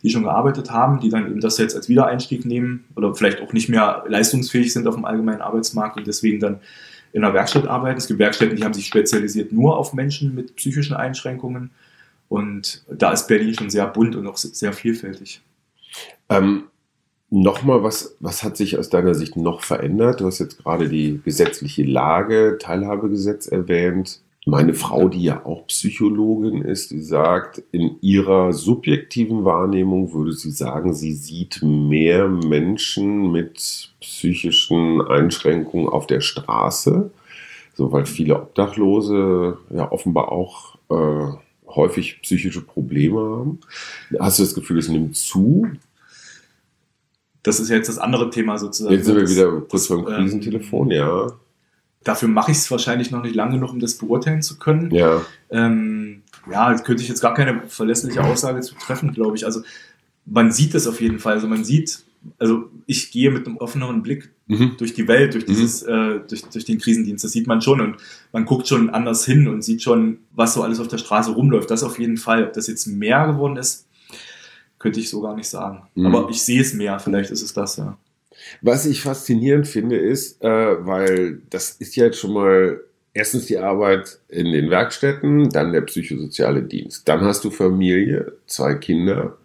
die schon gearbeitet haben, die dann eben das jetzt als Wiedereinstieg nehmen oder vielleicht auch nicht mehr leistungsfähig sind auf dem allgemeinen Arbeitsmarkt und deswegen dann in der Werkstatt arbeiten. Es gibt Werkstätten, die haben sich spezialisiert nur auf Menschen mit psychischen Einschränkungen. Und da ist Berlin schon sehr bunt und auch sehr vielfältig. Ähm, Nochmal, was, was hat sich aus deiner Sicht noch verändert? Du hast jetzt gerade die gesetzliche Lage, Teilhabegesetz erwähnt. Meine Frau, die ja auch Psychologin ist, die sagt, in ihrer subjektiven Wahrnehmung würde sie sagen, sie sieht mehr Menschen mit psychischen Einschränkungen auf der Straße, so weil viele Obdachlose ja offenbar auch äh, häufig psychische Probleme haben. Hast du das Gefühl, es nimmt zu? Das ist ja jetzt das andere Thema sozusagen. Jetzt sind wir wieder kurz beim ähm, Krisentelefon, ja. Dafür mache ich es wahrscheinlich noch nicht lang genug, um das beurteilen zu können. Ja. Ähm, ja, könnte ich jetzt gar keine verlässliche Aussage zu treffen, glaube ich. Also man sieht es auf jeden Fall. Also man sieht, also ich gehe mit einem offeneren Blick Mhm. durch die Welt, durch Mhm. dieses, äh, durch, durch den Krisendienst. Das sieht man schon und man guckt schon anders hin und sieht schon, was so alles auf der Straße rumläuft. Das auf jeden Fall. Ob das jetzt mehr geworden ist, könnte ich so gar nicht sagen. Mhm. Aber ich sehe es mehr. Vielleicht ist es das, ja. Was ich faszinierend finde, ist, äh, weil das ist ja jetzt schon mal erstens die Arbeit in den Werkstätten, dann der psychosoziale Dienst. Dann hast du Familie, zwei Kinder,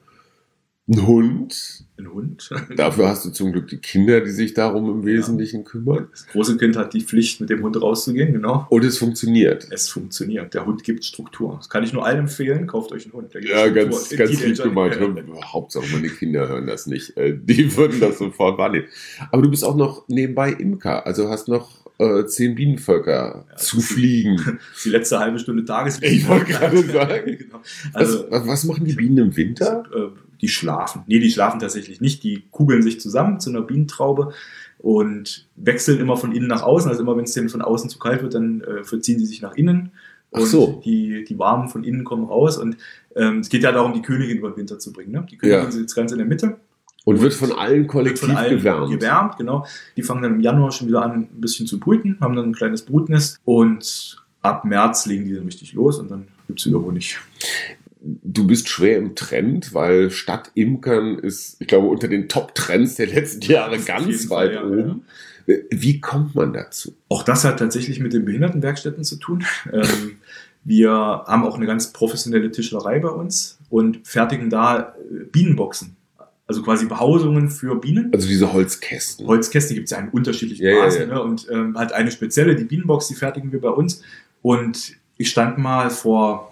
einen Hund. Ein Hund. Dafür hast du zum Glück die Kinder, die sich darum im Wesentlichen kümmern. Das große Kind hat die Pflicht, mit dem Hund rauszugehen, genau. Und es funktioniert. Es funktioniert. Der Hund gibt Struktur. Das kann ich nur allen empfehlen. Kauft euch einen Hund. Ja, Struktur. ganz, Den ganz lieb gemeint. Hauptsache meine Kinder hören das nicht. Äh, Die würden das sofort wahrnehmen. Aber du bist auch noch nebenbei Imker, also hast noch äh, zehn Bienenvölker Ja, zu fliegen. Die letzte halbe Stunde Tageslicht. Ich wollte gerade sagen. genau. Was, Also, was, was machen die Bienen im Winter? äh, die schlafen. Nee, die schlafen tatsächlich nicht. Die kugeln sich zusammen zu einer Bienentraube und wechseln immer von innen nach außen. Also immer, wenn es denen von außen zu kalt wird, dann äh, verziehen sie sich nach innen. Ach Und so. die, die Warmen von innen kommen raus. Und ähm, es geht ja darum, die Königin über den Winter zu bringen. Ne? Die Königin Ja. sitzt ganz in der Mitte. Und wird von allen kollektiv von allen gewärmt. gewärmt, genau. Die fangen dann im Januar schon wieder an, ein bisschen zu brüten, haben dann ein kleines Brutnest und ab März legen die dann richtig los und dann gibt's wieder Honig. Du bist schwer im Trend, weil statt Imkern ist, ich glaube, unter den Top-Trends der letzten Jahre ganz weit Fall, ja, oben. Wie kommt man dazu? Auch das hat tatsächlich mit den Behindertenwerkstätten zu tun. Ähm, wir haben auch eine ganz professionelle Tischlerei bei uns und fertigen da äh, Bienenboxen. Also quasi Behausungen für Bienen. Also diese Holzkästen. Holzkästen gibt es ja in unterschiedlichen Ja, ja, Maßen. ja. Ne? Und ähm, halt eine spezielle, die Bienenbox, die fertigen wir bei uns. Und ich stand mal vor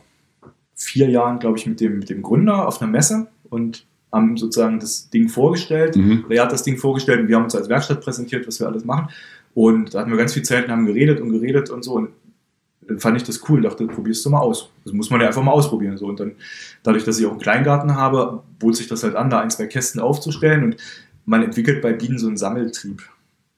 vier Jahren, glaube ich, mit dem, mit dem Gründer auf einer Messe und haben sozusagen das Ding vorgestellt. Mhm. Oder er hat das Ding vorgestellt und wir haben uns als Werkstatt präsentiert, was wir alles machen. Und da hatten wir ganz viel Zeit und haben geredet und geredet und so. Und dann fand ich das cool und dachte, probierst du mal aus. Das muss man ja einfach mal ausprobieren. So. Und dann, dadurch, dass ich auch einen Kleingarten habe, bot sich das halt an, da ein, zwei Kästen aufzustellen. Und man entwickelt bei Bienen so einen Sammeltrieb.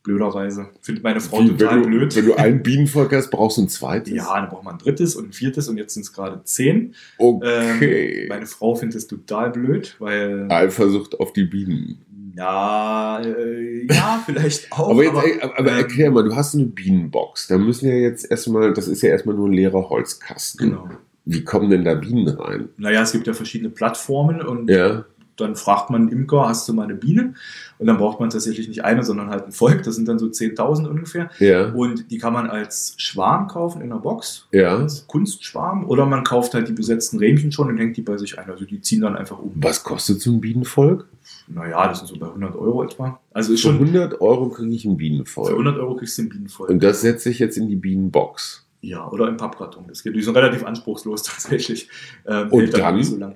Blöderweise. Findet meine Frau Wie, total wenn, du, blöd. wenn du ein Bienenvolk hast, brauchst du ein zweites. ja, dann braucht man ein drittes und ein viertes und jetzt sind es gerade zehn. Okay. Ähm, meine Frau findet es total blöd, weil. Eifersucht auf die Bienen. Ja, äh, ja, vielleicht auch. Aber, jetzt, aber, aber ähm, erklär mal, du hast eine Bienenbox. Da müssen ja jetzt erstmal, das ist ja erstmal nur ein leerer Holzkasten. Genau. Wie kommen denn da Bienen rein? Naja, es gibt ja verschiedene Plattformen und Ja. Dann fragt man einen Imker, hast du mal eine Biene? Und dann braucht man tatsächlich nicht eine, sondern halt ein Volk. Das sind dann so 10.000 ungefähr. Ja. Und die kann man als Schwarm kaufen in einer Box. Ja. Als Kunstschwarm. Oder man kauft halt die besetzten Rähmchen schon und hängt die bei sich ein. Also die ziehen dann einfach um. Was kostet so ein Bienenvolk? Naja, das sind so bei 100 Euro etwa. Also ist Für schon, 100 Euro kriege ich ein für Bienenvolk. 100 Euro kriegst du ein Bienenvolk. Und das setze ich jetzt in die Bienenbox. Ja, oder im Pappkarton. Das geht. Die sind relativ anspruchslos tatsächlich. Ähm, Und dann? so lang.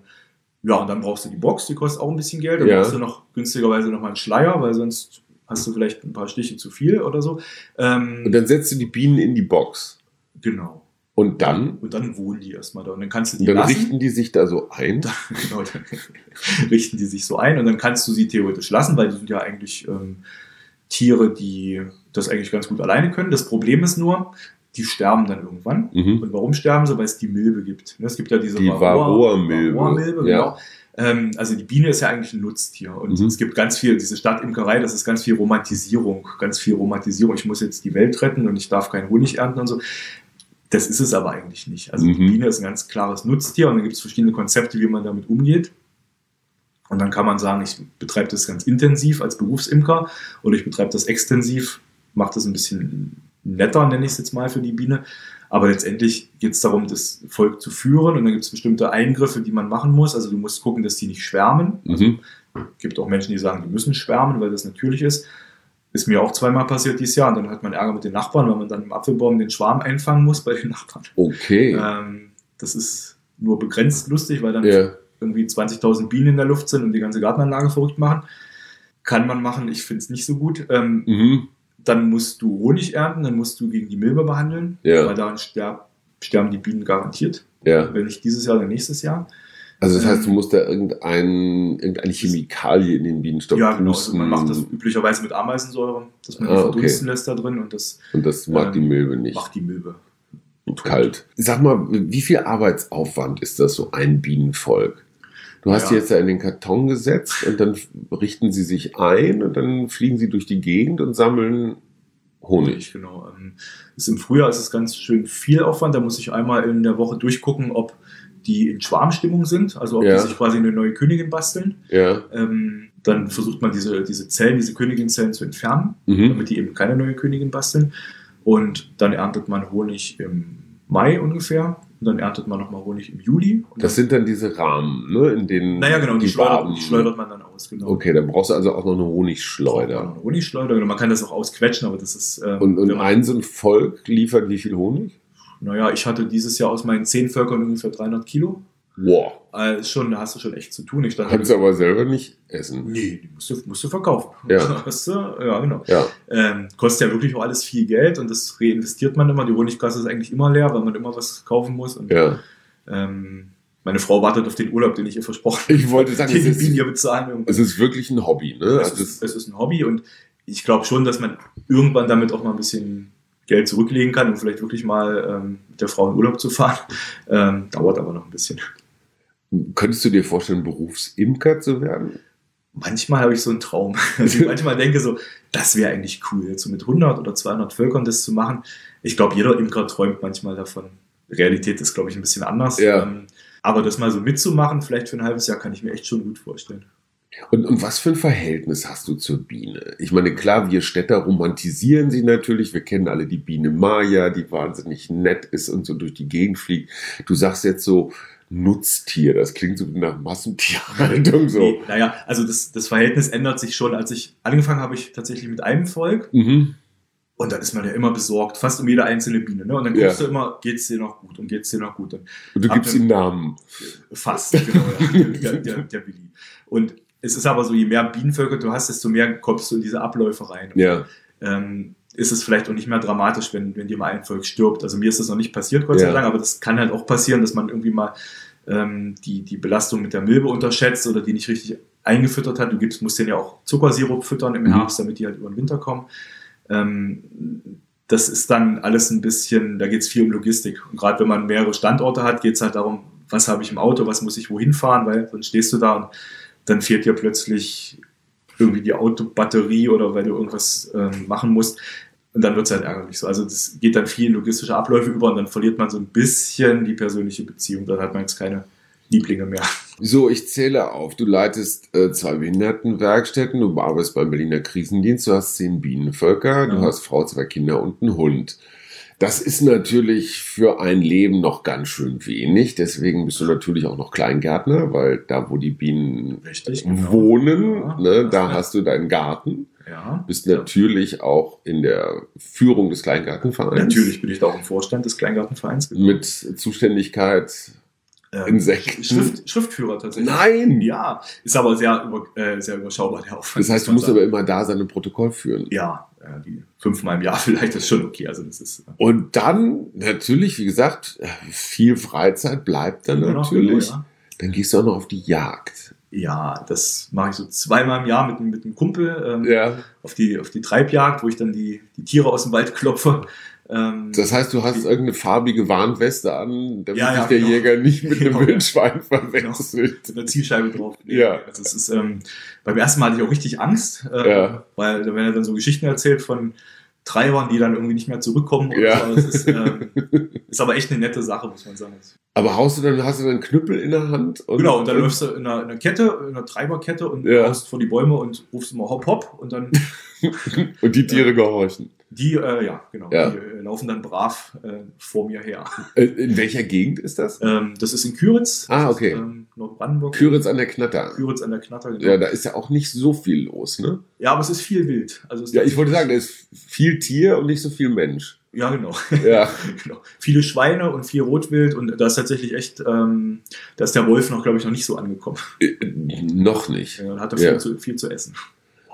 Ja, und dann brauchst du die Box, die kostet auch ein bisschen Geld. Dann Ja. brauchst du noch günstigerweise noch mal einen Schleier, weil sonst hast du vielleicht ein paar Stiche zu viel oder so. Ähm, Und dann setzt du die Bienen in die Box. genau. Und dann, Und dann wohnen die erstmal da. Und dann kannst du die und dann lassen. richten die sich da so ein. genau, dann richten die sich so ein und dann kannst du sie theoretisch lassen, weil die sind ja eigentlich ähm, Tiere, die das eigentlich ganz gut alleine können. Das Problem ist nur, die sterben dann irgendwann. Mhm. Und warum sterben sie? Weil es die Milbe gibt. Ne, Es gibt ja diese Die Varroa-Milbe, Varroa-Milbe, ja. genau. Ähm, also die Biene ist ja eigentlich ein Nutztier und Mhm. es gibt ganz viel, diese Stadtimkerei, das ist ganz viel Romantisierung, ganz viel Romantisierung. Ich muss jetzt die Welt retten und ich darf keinen Honig ernten und so. Das ist es aber eigentlich nicht. Also die Mhm. Biene ist ein ganz klares Nutztier und dann gibt es verschiedene Konzepte, wie man damit umgeht. Und dann kann man sagen, ich betreibe das ganz intensiv als Berufsimker oder ich betreibe das extensiv, mache das ein bisschen netter, nenne ich es jetzt mal für die Biene. Aber letztendlich geht es darum, das Volk zu führen und dann gibt es bestimmte Eingriffe, die man machen muss. Also du musst gucken, dass die nicht schwärmen. Mhm. gibt auch Menschen, die sagen, die müssen schwärmen, weil das natürlich ist. Ist mir auch zweimal passiert dieses Jahr und dann hat man Ärger mit den Nachbarn, weil man dann im Apfelbaum den Schwarm einfangen muss bei den Nachbarn. Okay. Ähm, das ist nur begrenzt lustig, weil dann ja. irgendwie 20.000 Bienen in der Luft sind und die ganze Gartenanlage verrückt machen. Kann man machen, ich finde es nicht so gut. Ähm, Mhm. Dann musst du Honig ernten, dann musst du gegen die Milbe behandeln, Ja. weil daran sterb, sterben die Bienen garantiert. Ja. Wenn nicht dieses Jahr, dann nächstes Jahr. Also das heißt, du Ähm, musst da irgendein, irgendeine Chemikalie in den Bienenstock ja, genau. Also man macht das üblicherweise mit Ameisensäure, dass man die Ah, okay. verdunsten lässt da drin und das und das mag ähm, die Milbe nicht. macht die Milbe. Und kalt. Sag mal, wie viel Arbeitsaufwand ist das so ein Bienenvolk? Du hast Ja. die jetzt da in den Karton gesetzt und dann richten sie sich ein und dann fliegen sie durch die Gegend und sammeln Honig. Genau. Ähm, ist Im Frühjahr ist es ganz schön viel Aufwand. Da muss ich einmal in der Woche durchgucken, ob die in Schwarmstimmung sind, also ob Ja. die sich quasi eine neue Königin basteln. Ja. Ähm, dann versucht man diese, diese Zellen, diese Königinzellen zu entfernen, Mhm. damit die eben keine neue Königin basteln. Und dann erntet man Honig im Mai ungefähr. Und dann erntet man nochmal Honig im Juli. Und Das sind dann diese Rahmen, ne, in denen naja, genau, die, schleudert, Waben- die schleudert man dann aus. Genau. Okay, dann brauchst du also auch noch eine Honigschleuder. eine Honigschleuder. Genau, man kann das auch ausquetschen, aber das ist. ähm, Und, und wenn man- ein so ein Volk liefert wie viel Honig? Naja, ich hatte dieses Jahr aus meinen zehn Völkern ungefähr 300 Kilo. Wow. Äh, schon, da hast du schon echt zu tun. Ich stand Kannst du aber selber nicht essen. Nee, die musst du, musst du verkaufen. Ja. Hast du, ja, genau. Ja. Ähm, kostet ja wirklich auch alles viel Geld und das reinvestiert man immer. Die Honigkasse ist eigentlich immer leer, weil man immer was kaufen muss. Und, Ja. ähm, meine Frau wartet auf den Urlaub, den ich ihr versprochen habe. Ich wollte sagen, es ist, bezahlen. es ist wirklich ein Hobby, ne? es, Also ist, es ist ein Hobby und ich glaube schon, dass man irgendwann damit auch mal ein bisschen Geld zurücklegen kann, um vielleicht wirklich mal ähm, mit der Frau in Urlaub zu fahren. Ähm, dauert aber noch ein bisschen. Könntest du dir vorstellen, Berufsimker zu werden? manchmal habe ich so einen Traum. Also ich manchmal denke so, das wäre eigentlich cool, jetzt so mit 100 oder 200 Völkern das zu machen. Ich glaube, jeder Imker träumt manchmal davon. Realität ist, glaube ich, ein bisschen anders. Ja. Ähm, aber das mal so mitzumachen, vielleicht für ein halbes Jahr, kann ich mir echt schon gut vorstellen. Und, und was für ein Verhältnis hast du zur Biene? Ich meine, klar, wir Städter romantisieren sie natürlich. Wir kennen alle die Biene Maya, die wahnsinnig nett ist und so durch die Gegend fliegt. Du sagst jetzt so Nutztier, das klingt so nach Massentierhaltung so. Nee, naja, also das, das Verhältnis ändert sich schon. Als ich angefangen habe, ich tatsächlich mit einem Volk Mhm. und dann ist man ja immer besorgt, fast um jede einzelne Biene. Ne? Und dann Ja. guckst du immer, geht's dir noch gut und geht's dir noch gut. Und Und du gibst ihm Namen. Fast, genau, ja. der, der, der Willi. Und es ist aber so, je mehr Bienenvölker du hast, desto mehr kommst du in diese Abläufe rein. Ja. Ähm, ist es vielleicht auch nicht mehr dramatisch, wenn, wenn dir mal ein Volk stirbt. Also mir ist das noch nicht passiert, Gott sei Ja. Dank, aber das kann halt auch passieren, dass man irgendwie mal ähm, die, die Belastung mit der Milbe unterschätzt oder die nicht richtig eingefüttert hat. Du gibst, musst denen ja auch Zuckersirup füttern im Mhm. Herbst, damit die halt über den Winter kommen. Ähm, das ist dann alles ein bisschen, da geht es viel um Logistik. Und gerade wenn man mehrere Standorte hat, geht es halt darum, was habe ich im Auto, was muss ich wohin fahren, weil sonst stehst du da und dann fehlt dir plötzlich irgendwie die Autobatterie oder weil du irgendwas ähm, machen musst. Und dann wird es halt ärgerlich so. Also das geht dann viel in logistische Abläufe über und dann verliert man so ein bisschen die persönliche Beziehung. Dann hat man jetzt keine Lieblinge mehr. So, ich zähle auf. Du leitest äh, zwei Behindertenwerkstätten, du arbeitest beim Berliner Krisendienst, du hast zehn Bienenvölker, du Ja. hast Frau, zwei Kinder und einen Hund. Das ist natürlich für ein Leben noch ganz schön wenig. Deswegen bist du natürlich auch noch Kleingärtner, weil da, wo die Bienen Richtig, genau. wohnen, Ja, ne, da hast du deinen Garten. Ja. Bist natürlich auch in der Führung des Kleingartenvereins. Natürlich bin ich da auch im Vorstand des Kleingartenvereins. Mit Zuständigkeit. Ähm, Insekten. Schrift, Schriftführer tatsächlich. Nein! Ja, ist aber sehr, über, äh, sehr überschaubar, der Aufwand. Das heißt, du muss musst aber immer da sein und Protokoll führen. Ja, die fünfmal im Jahr vielleicht ist schon okay. Also das ist. äh, Und dann natürlich, wie gesagt, viel Freizeit bleibt dann genau, natürlich. Genau, Dann gehst du auch noch auf die Jagd. Ja, das mache ich so zweimal im Jahr mit, mit einem Kumpel ähm, Ja. auf, die, auf die Treibjagd, wo ich dann die, die Tiere aus dem Wald klopfe. Ähm, Das heißt, du hast irgendeine farbige Warnweste an, damit Ja, ja, dich der genau. Jäger nicht mit Genau, einem ja. Wildschwein verwechselt. mit einer Zielscheibe drauf. Ja. Also es ist, ähm, beim ersten Mal hatte ich auch richtig Angst, äh, Ja. weil da werden ja dann so Geschichten erzählt von Treibern, die dann irgendwie nicht mehr zurückkommen. und Ja. so. Das ist, ähm, ist aber echt eine nette Sache, muss man sagen. Aber haust du dann, hast du dann einen Knüppel in der Hand? Und, Genau, und dann läufst du in einer, in einer Kette, in einer Treiberkette und Ja. haust vor die Bäume und rufst immer hopp hopp und dann und die Tiere gehorchen. Die, äh, ja, genau, Ja. die äh, laufen dann brav äh, vor mir her. Äh, In welcher Gegend ist das? Ähm, das ist in Küritz. Ah, okay. Ist, ähm, Nordbrandenburg. Küritz an der Knatter. Küritz an der Knatter, genau. Ja, da ist ja auch nicht so viel los, ne? Ja, aber es ist viel wild. Also Ja, ich wollte sagen, da ist viel Tier und nicht so viel Mensch. Ja, genau. Ja. genau. Viele Schweine und viel Rotwild und da ist tatsächlich echt, ähm, da ist der Wolf noch, glaube ich, noch nicht so angekommen. Äh, noch nicht. Ja, hat er Ja. viel, zu, viel zu essen.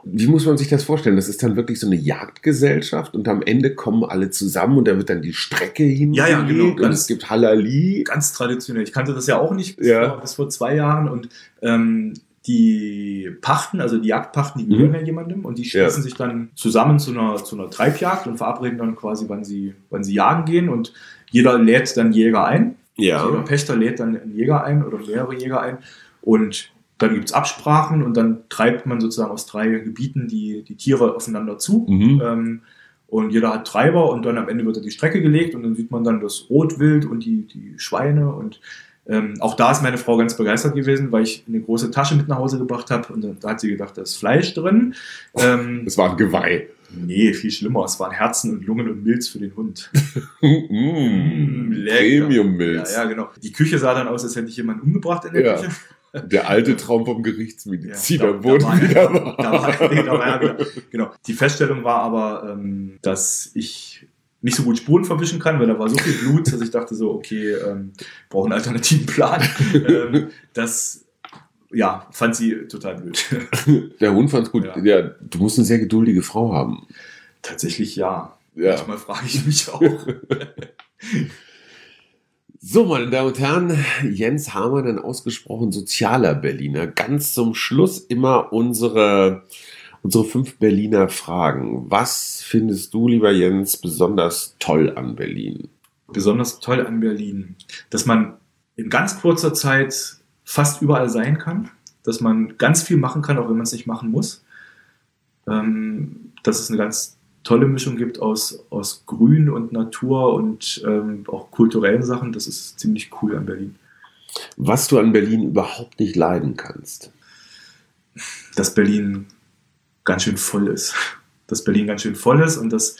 Wie muss man sich das vorstellen? Das ist dann wirklich so eine Jagdgesellschaft und am Ende kommen alle zusammen und da wird dann die Strecke hingelegt Ja, ja, genau. und Ganz- es gibt Halali. Ganz traditionell. Ich kannte das ja auch nicht bis, Ja. vor, bis vor zwei Jahren und ähm, die Pachten, also die Jagdpachten, die gehören Mhm. ja jemandem und die Ja. schließen sich dann zusammen zu einer, zu einer Treibjagd und verabreden dann quasi, wann sie, wann sie jagen gehen und jeder lädt dann Jäger ein. Jeder Pächter lädt dann einen Jäger ein oder mehrere Jäger ein und dann gibt es Absprachen und dann treibt man sozusagen aus drei Gebieten die, die Tiere aufeinander zu. Mhm. Ähm, und jeder hat Treiber und dann am Ende wird er die Strecke gelegt und dann sieht man dann das Rotwild und die, die Schweine und ähm, auch da ist meine Frau ganz begeistert gewesen, weil ich eine große Tasche mit nach Hause gebracht habe und da hat sie gedacht, da ist Fleisch drin. Ähm, Es war ein Geweih. nee, viel schlimmer. Es waren Herzen und Lungen und Milz für den Hund. Mm, lecker. Premium-Milz. Ja, ja, genau. Die Küche sah dann aus, als hätte ich jemanden umgebracht in der Ja. Küche. Der alte Traum vom Gerichtsmediziner Ja, da- wurde da war wieder er- wahr. Da war, nee, da war er wieder. Genau. Die Feststellung war aber, ähm, dass ich nicht so gut Spuren verwischen kann, weil da war so viel Blut, dass ich dachte so, okay, ähm, brauche einen alternativen Plan. ähm, das ja, fand sie total blöd. Der Hund fand's gut. Ja. Ja. du musst eine sehr geduldige Frau haben. Tatsächlich ja. Ja. Manchmal frage ich mich auch. So, meine Damen und Herren, Jens Hamann, ein ausgesprochen sozialer Berliner. Ganz zum Schluss immer unsere, unsere fünf Berliner Fragen. Was findest du, lieber Jens, besonders toll an Berlin? Besonders toll an Berlin, dass man in ganz kurzer Zeit fast überall sein kann, dass man ganz viel machen kann, auch wenn man es nicht machen muss. Ähm, dass es eine ganz tolle Mischung gibt aus, aus Grün und Natur und ähm, auch kulturellen Sachen. Das ist ziemlich cool an Berlin. Was du an Berlin überhaupt nicht leiden kannst. Dass Berlin ganz schön voll ist. Dass Berlin ganz schön voll ist und dass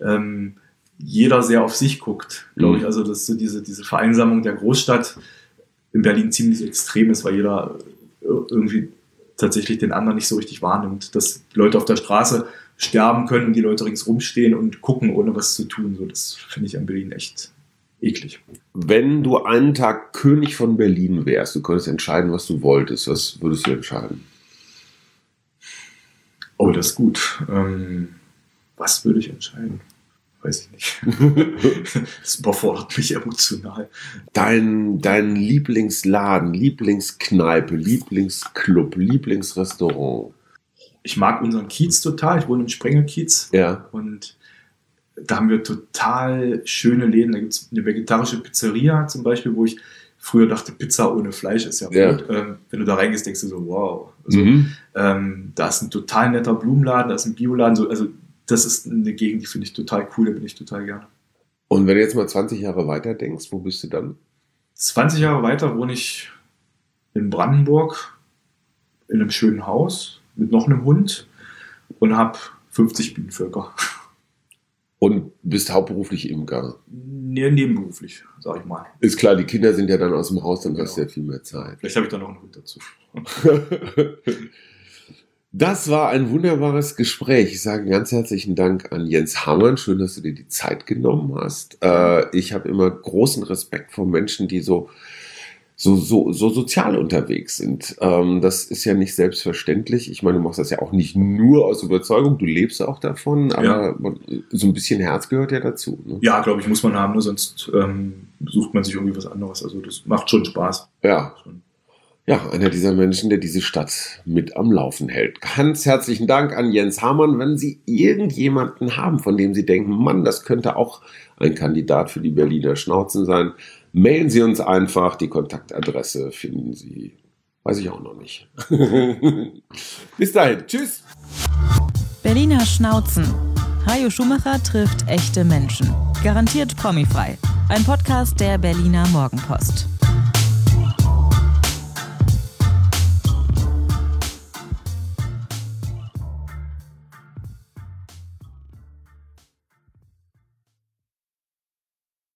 ähm, jeder sehr auf sich guckt, glaube Mhm. ich. Also, dass so diese, diese Vereinsamung der Großstadt in Berlin ziemlich extrem ist, weil jeder äh, irgendwie tatsächlich den anderen nicht so richtig wahrnimmt. Dass Leute auf der Straße sterben können und die Leute ringsrum stehen und gucken, ohne was zu tun. So, das finde ich an Berlin echt eklig. Wenn du einen Tag König von Berlin wärst, du könntest entscheiden, was du wolltest, was würdest du entscheiden? Oh, das ist gut. Ähm, was würde ich entscheiden? Weiß ich nicht. das überfordert mich emotional. Dein, dein Lieblingsladen, Lieblingskneipe, Lieblingsclub, Lieblingsrestaurant. Ich mag unseren Kiez total. Ich wohne im Sprengelkiez Ja. und da haben wir total schöne Läden. Da gibt es eine vegetarische Pizzeria zum Beispiel, wo ich früher dachte, Pizza ohne Fleisch ist ja, Ja. gut. Ähm, wenn du da reingehst, denkst du so, wow. Also, Mhm. ähm, da ist ein total netter Blumenladen, da ist ein Bioladen. So, also das ist eine Gegend, die finde ich total cool, da bin ich total gerne. Und wenn du jetzt mal 20 Jahre weiter denkst, wo bist du dann? 20 Jahre weiter wohne ich in Brandenburg in einem schönen Haus mit noch einem Hund und habe 50 Bienenvölker. Und bist hauptberuflich Imker. Nee, nebenberuflich, sag ich mal. Ist klar, die Kinder sind ja dann aus dem Haus, dann hast du Genau. ja viel mehr Zeit. Vielleicht habe ich da noch einen Hund dazu. Das war ein wunderbares Gespräch. Ich sage ganz herzlichen Dank an Jens Hamann. Schön, dass du dir die Zeit genommen hast. Äh, ich habe immer großen Respekt vor Menschen, die so, so, so, so sozial unterwegs sind. Ähm, das ist ja nicht selbstverständlich. Ich meine, du machst das ja auch nicht nur aus Überzeugung, du lebst auch davon, aber Ja. man, so ein bisschen Herz gehört ja dazu. Ne? Ja, glaube ich, muss man haben, nur sonst ähm, sucht man sich irgendwie was anderes. Also das macht schon Spaß. Ja. Schon. ja, einer dieser Menschen, der diese Stadt mit am Laufen hält. Ganz herzlichen Dank an Jens Hamann. Wenn Sie irgendjemanden haben, von dem Sie denken, Mann, das könnte auch ein Kandidat für die Berliner Schnauzen sein, mailen Sie uns einfach. Die Kontaktadresse finden Sie, weiß ich auch noch nicht. Bis dahin. Tschüss. Berliner Schnauzen. Hajo Schumacher trifft echte Menschen. Garantiert promifrei. Ein Podcast der Berliner Morgenpost.